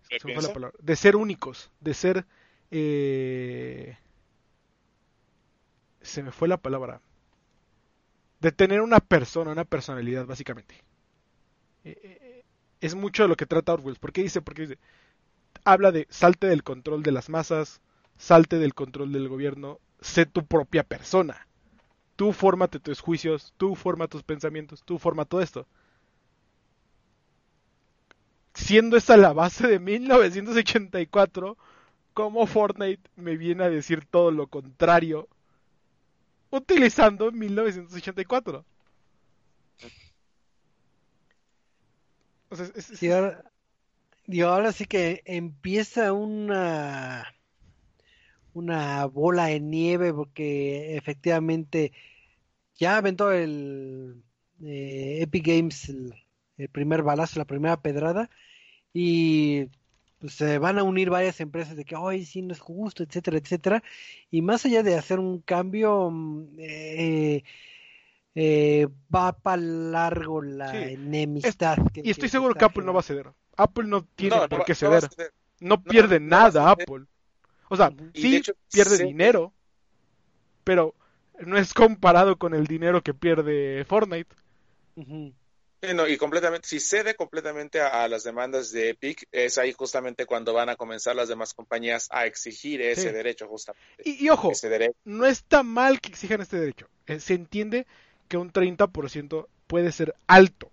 la palabra, de ser únicos de ser eh, se me fue la palabra de tener una persona una personalidad básicamente. Eh, eh, es mucho de lo que trata Orwell porque dice porque dice habla de salte del control de las masas salte del control del gobierno, sé tu propia persona. Tú fórmate tus juicios, tú forma tus pensamientos, tú forma todo esto. Siendo esta la base de 1984, como Fortnite me viene a decir todo lo contrario utilizando 1984. O sea, y ahora sí que empieza una una bola de nieve porque efectivamente ya aventó el eh, Epic Games el, primer balazo, la primera pedrada y pues, se van a unir varias empresas de que hoy sí no es justo, etcétera, etcétera. Y más allá de hacer un cambio, mm, eh, eh, va para largo la enemistad. y estoy seguro que Apple no va a ceder. Apple no tiene por qué ceder. No, pierde nada Apple. O sea, sí pierde dinero, pero no es comparado con el dinero que pierde Fortnite. y completamente, si cede completamente a, las demandas de Epic, es ahí justamente cuando van a comenzar las demás compañías a exigir ese derecho, justamente. Y, ojo, no está mal que exijan este derecho. Eh, se entiende que un 30% puede ser alto.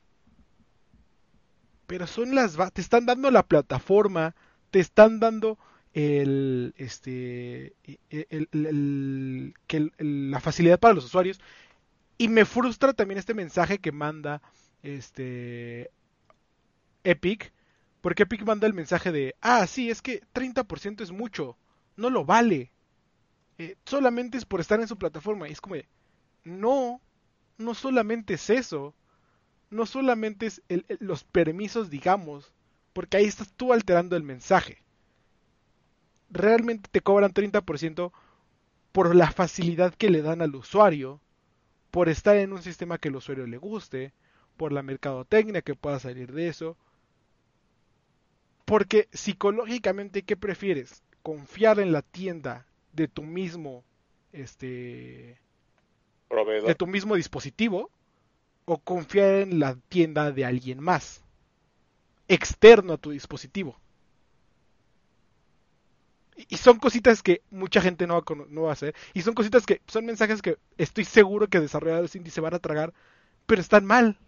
Pero son las te están dando la plataforma, te están dando el, este, el, que la facilidad para los usuarios. Y me frustra también este mensaje que manda este Epic Porque Epic manda el mensaje de, ah, sí, es que 30% es mucho, no lo vale. Eh, solamente es por estar en su plataforma. Y es como, no, no solamente es eso. No solamente es los permisos, digamos, porque ahí estás tú alterando el mensaje. Realmente te cobran 30% por la facilidad que le dan al usuario, por estar en un sistema que al usuario le guste, por la mercadotecnia que pueda salir de eso. Porque psicológicamente, ¿qué prefieres? ¿Confiar en la tienda de tu mismo este Proveedor. de tu mismo dispositivo o confiar en la tienda de alguien más externo a tu dispositivo. Y son cositas que mucha gente no va, a, no va a hacer. Y son cositas que son mensajes que estoy seguro que desarrolladores indie se van a tragar, pero están mal.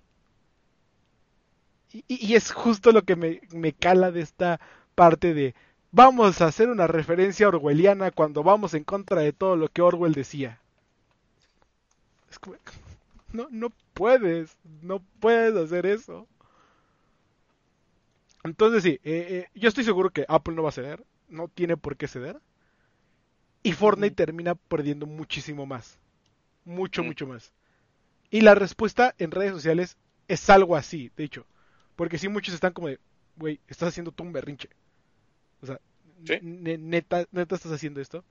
Y, es justo lo que me, me, cala de esta parte de vamos a hacer una referencia orwelliana cuando vamos en contra de todo lo que Orwell decía. Es como, no, no puedes, no puedes hacer eso. Entonces sí, eh, eh, yo estoy seguro que Apple no va a ceder, no tiene por qué ceder. Y Fortnite termina perdiendo muchísimo más. Mucho, mucho más. Y la respuesta en redes sociales es algo así, de hecho. Porque sí, muchos están como de, güey, estás haciendo tú un berrinche. O sea, neta, neta estás haciendo esto.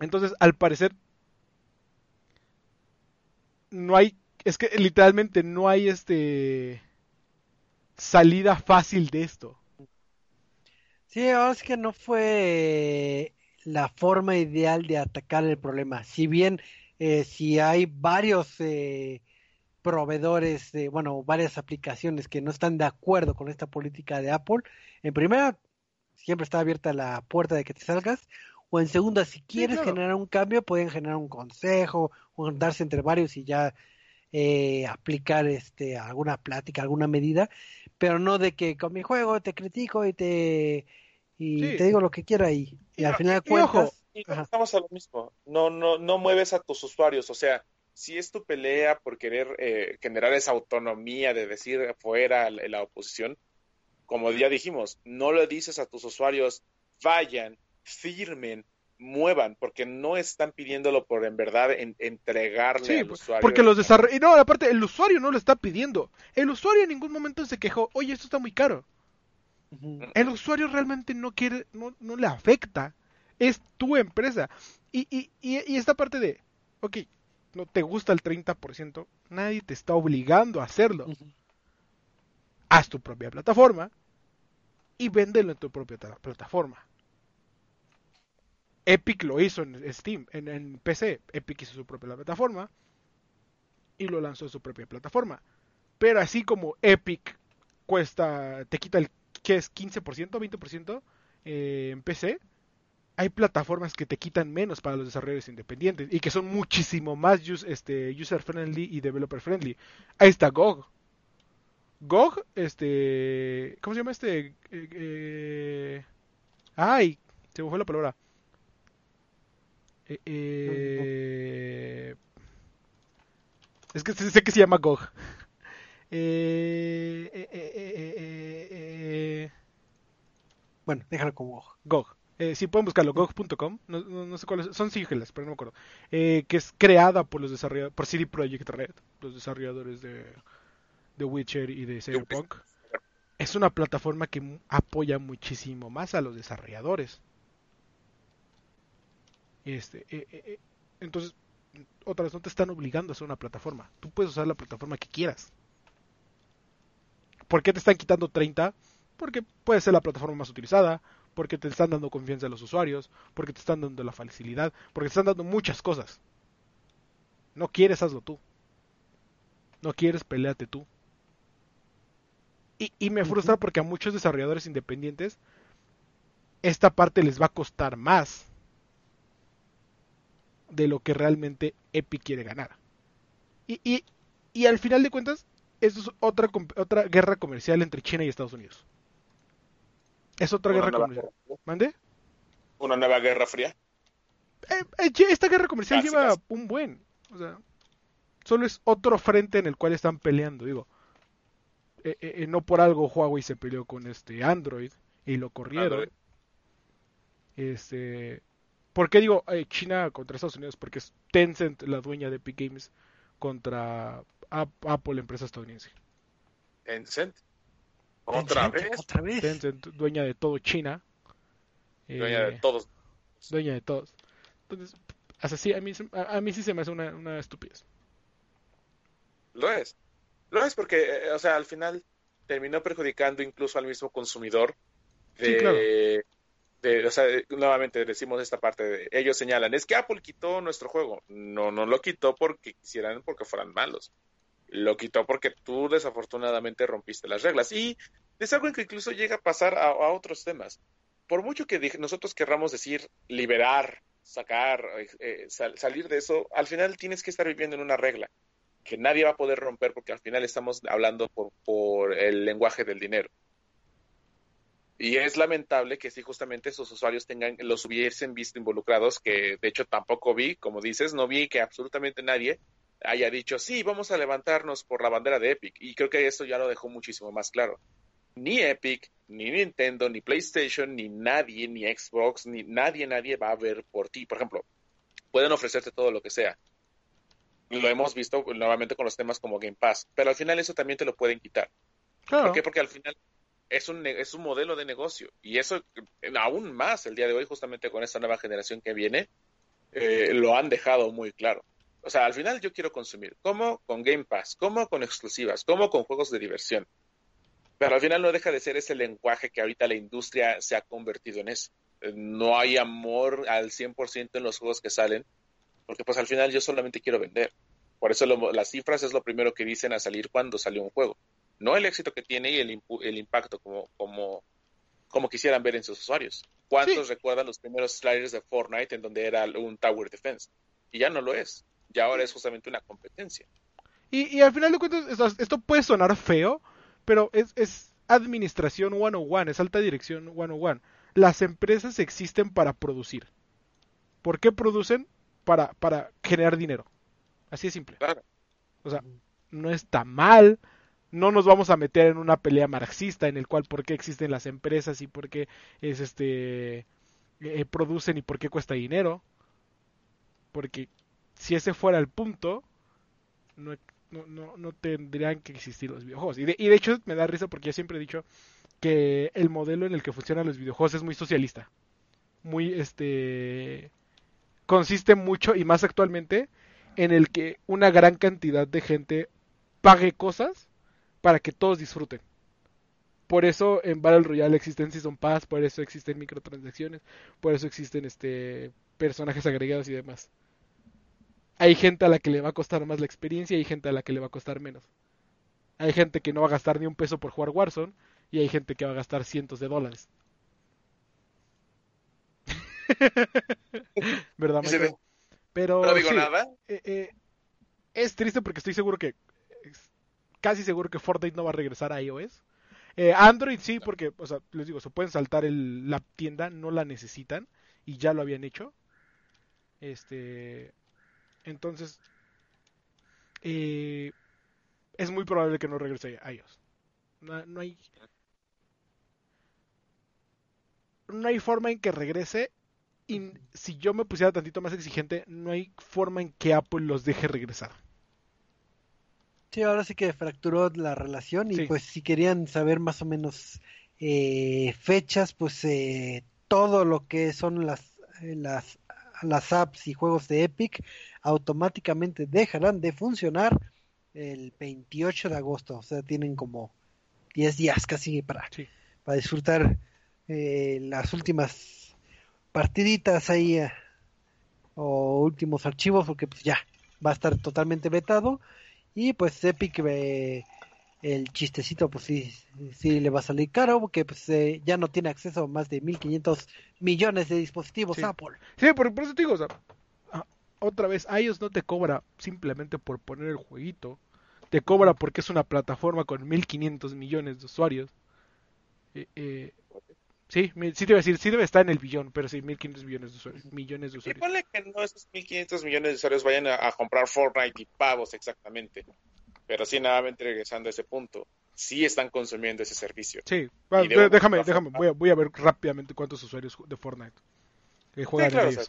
Entonces, al parecer, no hay, es que literalmente no hay este salida fácil de esto. Sí, ahora es que no fue la forma ideal de atacar el problema. Si bien eh, si hay varios eh, proveedores, de, bueno, varias aplicaciones que no están de acuerdo con esta política de Apple, en primera, siempre está abierta la puerta de que te salgas, o en segunda, si quieres generar un cambio, pueden generar un consejo, o darse entre varios y ya eh, aplicar este alguna plática, alguna medida, pero no de que con mi juego te critico y te y te digo lo que quiera y, y, al final cuentas estamos a lo mismo. No, no, no mueves a tus usuarios, o sea, si es tu pelea por querer eh, generar esa autonomía de decir fuera la, oposición, como ya dijimos, no le dices a tus usuarios, vayan, firmen, muevan, porque no están pidiéndolo por en verdad entregarle al usuario. Porque los desarrolladores, no, aparte, el usuario no lo está pidiendo. El usuario en ningún momento se quejó, oye, esto está muy caro. El usuario realmente no quiere, no, no le afecta es tu empresa. Y, y, y, esta parte de, ok, no te gusta el 30%, nadie te está obligando a hacerlo. Haz tu propia plataforma y véndelo en tu propia plataforma. Epic lo hizo en Steam, en, PC. Epic hizo su propia plataforma y lo lanzó en su propia plataforma. Pero así como Epic cuesta, te quita el que es 15%, 20% eh, en PC, hay plataformas que te quitan menos para los desarrolladores independientes y que son muchísimo más este, user friendly y developer friendly. Ahí está GOG. GOG, este, ¿cómo se llama este? Eh, eh, ay, se me fue la palabra. Eh, es que sé que se llama GOG. bueno, déjalo con GOG. GOG. Eh, si pueden buscarlo, GOG.com, no, no, sé cuáles, son siglas, pero no me acuerdo, eh, que es creada por los desarrolladores, por CD Projekt Red, los desarrolladores de, de Witcher y de Cyberpunk. Es una plataforma que apoya muchísimo más a los desarrolladores. Este, eh, eh, entonces, otra vez, no te están obligando a hacer una plataforma. Tú puedes usar la plataforma que quieras. ¿Por qué te están quitando 30? Porque puede ser la plataforma más utilizada, porque te están dando confianza a los usuarios, porque te están dando la facilidad, porque te están dando muchas cosas. No quieres, hazlo tú. No quieres, peleate tú. Y, y me frustra porque a muchos desarrolladores independientes esta parte les va a costar más de lo que realmente Epic quiere ganar. Y, y, y al final de cuentas, esto es otra, otra guerra comercial entre China y Estados Unidos. Es otra guerra comercial. ¿Mande? ¿Una nueva guerra fría? Eh, eh, esta guerra comercial lleva un buen. O sea, solo es otro frente en el cual están peleando. Digo, eh, no por algo Huawei se peleó con este Android y lo corrieron. Este, ¿por qué digo eh, China contra Estados Unidos? Porque es Tencent la dueña de Epic Games contra Apple, empresa estadounidense. Tencent. ¿Otra vez? ¿Otra vez? Tencent, dueña de todo China. Dueña de todos. Dueña de todos. Entonces, así, a mí, a, mí sí se me hace una, una estupidez. Lo es. Lo es porque, eh, o sea, al final terminó perjudicando incluso al mismo consumidor. De, de, o sea, nuevamente decimos esta parte de, ellos señalan, es que Apple quitó nuestro juego. No, no lo quitó porque quisieran, porque fueran malos. Lo quitó porque tú desafortunadamente rompiste las reglas. Y es algo que incluso llega a pasar a, otros temas. Por mucho que nosotros querramos decir liberar, sacar, eh, eh, salir de eso, al final tienes que estar viviendo en una regla que nadie va a poder romper porque al final estamos hablando por, el lenguaje del dinero. Y es lamentable que si justamente esos usuarios tengan, los hubiesen visto involucrados, que de hecho tampoco vi, como dices, no vi que absolutamente nadie haya dicho, sí, vamos a levantarnos por la bandera de Epic. Y creo que eso ya lo dejó muchísimo más claro. Ni Epic, ni Nintendo, ni PlayStation, ni nadie, ni Xbox, ni nadie, nadie va a ver por ti. Por ejemplo, pueden ofrecerte todo lo que sea, lo hemos visto nuevamente con los temas como Game Pass, pero al final eso también te lo pueden quitar. ¿Por qué? Porque al final es un, es un modelo de negocio y eso aún más el día de hoy, justamente con esta nueva generación que viene, eh, lo han dejado muy claro. O sea, al final yo quiero consumir, como con Game Pass, como con exclusivas, como con juegos de diversión. Pero al final no deja de ser ese lenguaje que ahorita la industria se ha convertido en eso. No hay amor al 100% en los juegos que salen, porque pues al final yo solamente quiero vender. Por eso las cifras es lo primero que dicen a salir cuando salió un juego. No el éxito que tiene y el, el impacto como, como, como quisieran ver en sus usuarios. ¿Cuántos recuerdan los primeros sliders de Fortnite en donde era un Tower Defense? Y ya no lo es. Ya ahora es justamente una competencia. Y, y al final de cuentas, esto puede sonar feo, pero es, es administración 101, es alta dirección 101. Las empresas existen para producir. ¿Por qué producen? para, para generar dinero. Así de simple. O sea, no está mal. No nos vamos a meter en una pelea marxista en el cual por qué existen las empresas y por qué es este eh, producen y por qué cuesta dinero. Porque si ese fuera el punto, no, no, no, tendrían que existir los videojuegos. Y de, y de hecho me da risa porque yo siempre he dicho que el modelo en el que funcionan los videojuegos es muy socialista. Muy este consiste mucho, y más actualmente, en el que una gran cantidad de gente pague cosas para que todos disfruten. Por eso en Battle Royale existen Season Pass, por eso existen microtransacciones, por eso existen este personajes agregados y demás. Hay gente a la que le va a costar más la experiencia y hay gente a la que le va a costar menos. Hay gente que no va a gastar ni un peso por jugar Warzone y hay gente que va a gastar cientos de dólares. ¿Verdad, Pero no digo nada. Eh, eh, es triste porque estoy seguro que casi seguro que Fortnite no va a regresar a iOS. Eh, Android sí, porque, o sea, les digo, se pueden saltar la tienda, no la necesitan y ya lo habían hecho. Este, entonces, es muy probable que no regrese a iOS. no, hay, no hay forma en que regrese y si yo me pusiera tantito más exigente, no hay forma en que Apple los deje regresar. Sí, ahora sí que fracturó la relación y pues si querían saber más o menos eh, fechas, pues eh, todo lo que son las, eh, las, las apps y juegos de Epic automáticamente dejarán de funcionar el 28 de agosto. O sea, tienen como 10 días casi para, para disfrutar las últimas partiditas ahí eh, o últimos archivos porque pues ya va a estar totalmente vetado y pues Epic eh, el chistecito pues sí, sí le va a salir caro porque pues eh, ya no tiene acceso a más de 1500 millones de dispositivos Apple. Sí, por, eso te digo, o sea, ah, otra vez, a ellos no te cobra simplemente por poner el jueguito, te cobra porque es una plataforma con 1500 millones de usuarios. eh, Sí, sí te iba a decir, sí debe estar en el billón, pero sí, 1.500 millones de usuarios. Millones de usuarios. Y ponle que no esos 1.500 millones de usuarios vayan a, comprar Fortnite y pavos exactamente. Pero sí, nuevamente regresando a ese punto. sí están consumiendo ese servicio. Sí, déjame, déjame, voy a, voy a ver rápidamente cuántos usuarios de Fortnite juegan sí,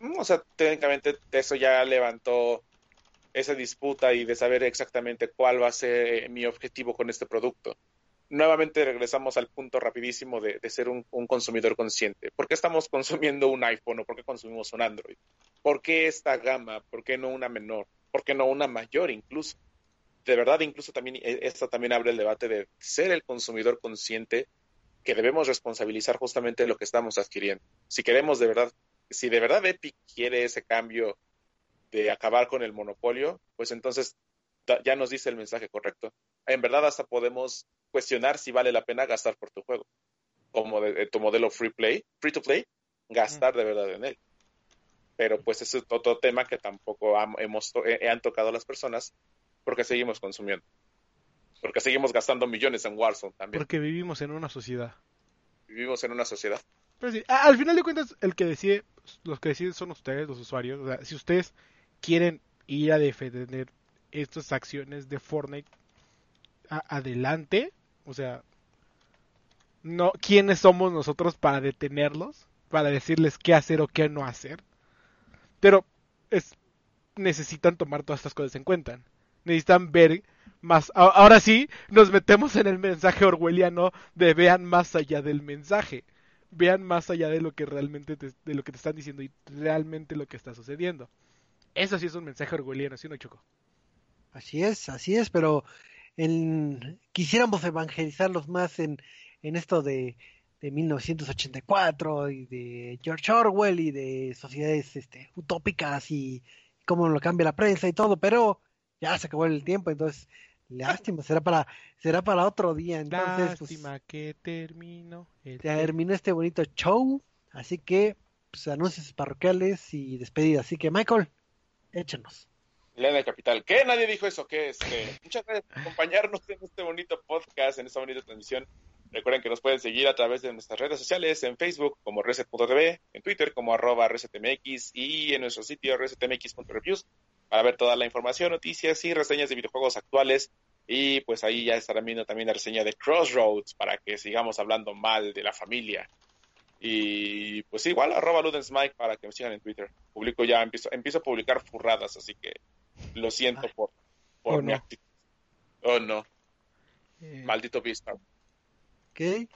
mm, O sea, técnicamente eso ya levantó esa disputa y de saber exactamente cuál va a ser mi objetivo con este producto. Nuevamente regresamos al punto rapidísimo de, ser un, consumidor consciente. ¿Por qué estamos consumiendo un iPhone o por qué consumimos un Android? ¿Por qué esta gama? ¿Por qué no una menor? ¿Por qué no una mayor incluso? De verdad, incluso también e, esto también abre el debate de ser el consumidor consciente que debemos responsabilizar justamente lo que estamos adquiriendo. Si queremos de verdad, si de verdad Epic quiere ese cambio de acabar con el monopolio, pues entonces ya nos dice el mensaje correcto. En verdad hasta podemos cuestionar si vale la pena gastar por tu juego. Como de, tu modelo free play, free to play, gastar de verdad en él. Pero pues ese es otro tema que tampoco hemos eh, han tocado las personas porque seguimos consumiendo. Porque seguimos gastando millones en Warzone también. Porque vivimos en una sociedad. Vivimos en una sociedad. Pero sí, al final de cuentas, el que decide, los que deciden son ustedes, los usuarios. O sea, si ustedes quieren ir a defender estas acciones de Fortnite adelante, o sea, no, ¿quiénes somos nosotros para detenerlos? Para decirles qué hacer o qué no hacer. Pero es, necesitan tomar todas estas cosas en cuenta. Necesitan ver más. Ahora sí, nos metemos en el mensaje orwelliano de vean más allá del mensaje. Vean más allá de lo que realmente de lo que te están diciendo y realmente lo que está sucediendo. Eso sí es un mensaje orgulloso, ¿sí no, Choco? Así es, así es, pero en, quisiéramos evangelizarlos más en, en esto de, de 1984 y de George Orwell y de sociedades este, utópicas y cómo lo cambia la prensa y todo, pero ya se acabó el tiempo, entonces lástima, será para será para otro día. Entonces, pues, lástima que termino. terminó este bonito show, así que pues, anuncios parroquiales y despedida. Así que Michael, échenos. Lena Capital. ¿Qué? Nadie dijo eso. ¿Qué? Este, muchas gracias por acompañarnos en este bonito podcast, en esta bonita transmisión. Recuerden que nos pueden seguir a través de nuestras redes sociales, en Facebook como reset.tv, en Twitter como arroba resetmx y en nuestro sitio resetmx.reviews para ver toda la información, noticias y reseñas de videojuegos actuales. Y pues ahí ya estarán viendo también la reseña de Crossroads para que sigamos hablando mal de la familia y pues igual, arroba Ludensmike para que me sigan en Twitter. Publico ya, empiezo, empiezo a publicar furradas, así que lo siento por, por oh, mi actitud. Oh no. Eh, Maldito Vista. Ok.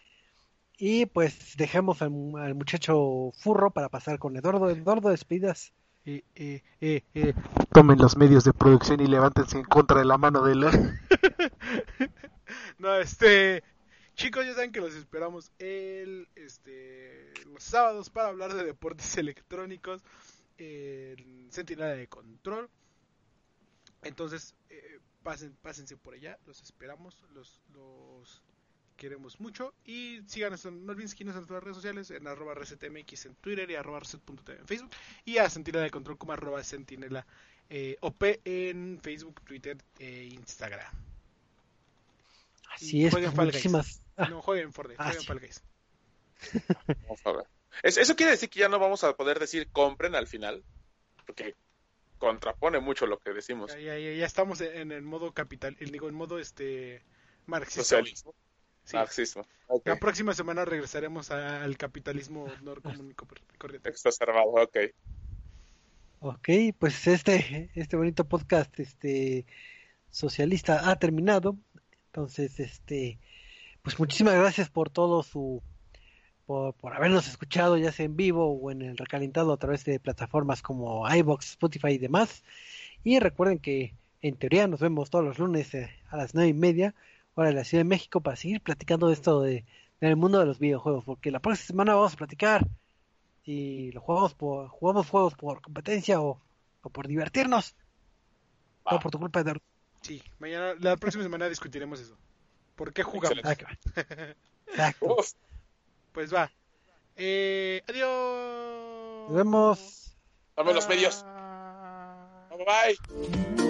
Y pues dejemos al, muchacho furro para pasar con Eduardo. Eduardo, despidas. Eh, eh, eh, eh, Tomen los medios de producción y levántense en contra de la mano de la... no, este... Chicos, ya saben que los esperamos el, este, los sábados para hablar de deportes electrónicos en Sentinela de Control. Entonces, eh, pasen, pásense por allá, los esperamos, los, los queremos mucho. Y síganos, no olviden seguirnos en nuestras redes sociales, en arroba resetmx en Twitter y arroba reset.tv en Facebook. Y a Sentinela de Control como arroba sentinela eh, OP en Facebook, Twitter e Instagram. Así es, pues, muchísimas no, jueguen Fortnite, ah, jueguen Fall Guys. Vamos a ver. ¿Eso quiere decir que ya no vamos a poder decir compren al final? Porque contrapone mucho lo que decimos. Ya, ya, ya estamos en el modo capital, digo, en modo este marxista. Socialismo. Marxismo. La próxima semana regresaremos al capitalismo norcomúnico corriente. Exacerbado, ok. Ok, pues este, este bonito podcast este socialista ha terminado. Entonces, este pues muchísimas gracias por todo su por, habernos escuchado ya sea en vivo o en el recalentado a través de plataformas como iBox, Spotify y demás. Y recuerden que en teoría nos vemos todos los lunes eh, a las nueve y media, hora de la Ciudad de México, para seguir platicando de esto de, del mundo de los videojuegos, porque la próxima semana vamos a platicar si lo jugamos por, jugamos juegos por competencia o, por divertirnos. O por tu culpa, de Sí, mañana, la próxima semana discutiremos eso. ¿Por qué jugamos? Exacto. Pues va. Eh, adiós. Nos vemos. Dame los medios. Bye bye.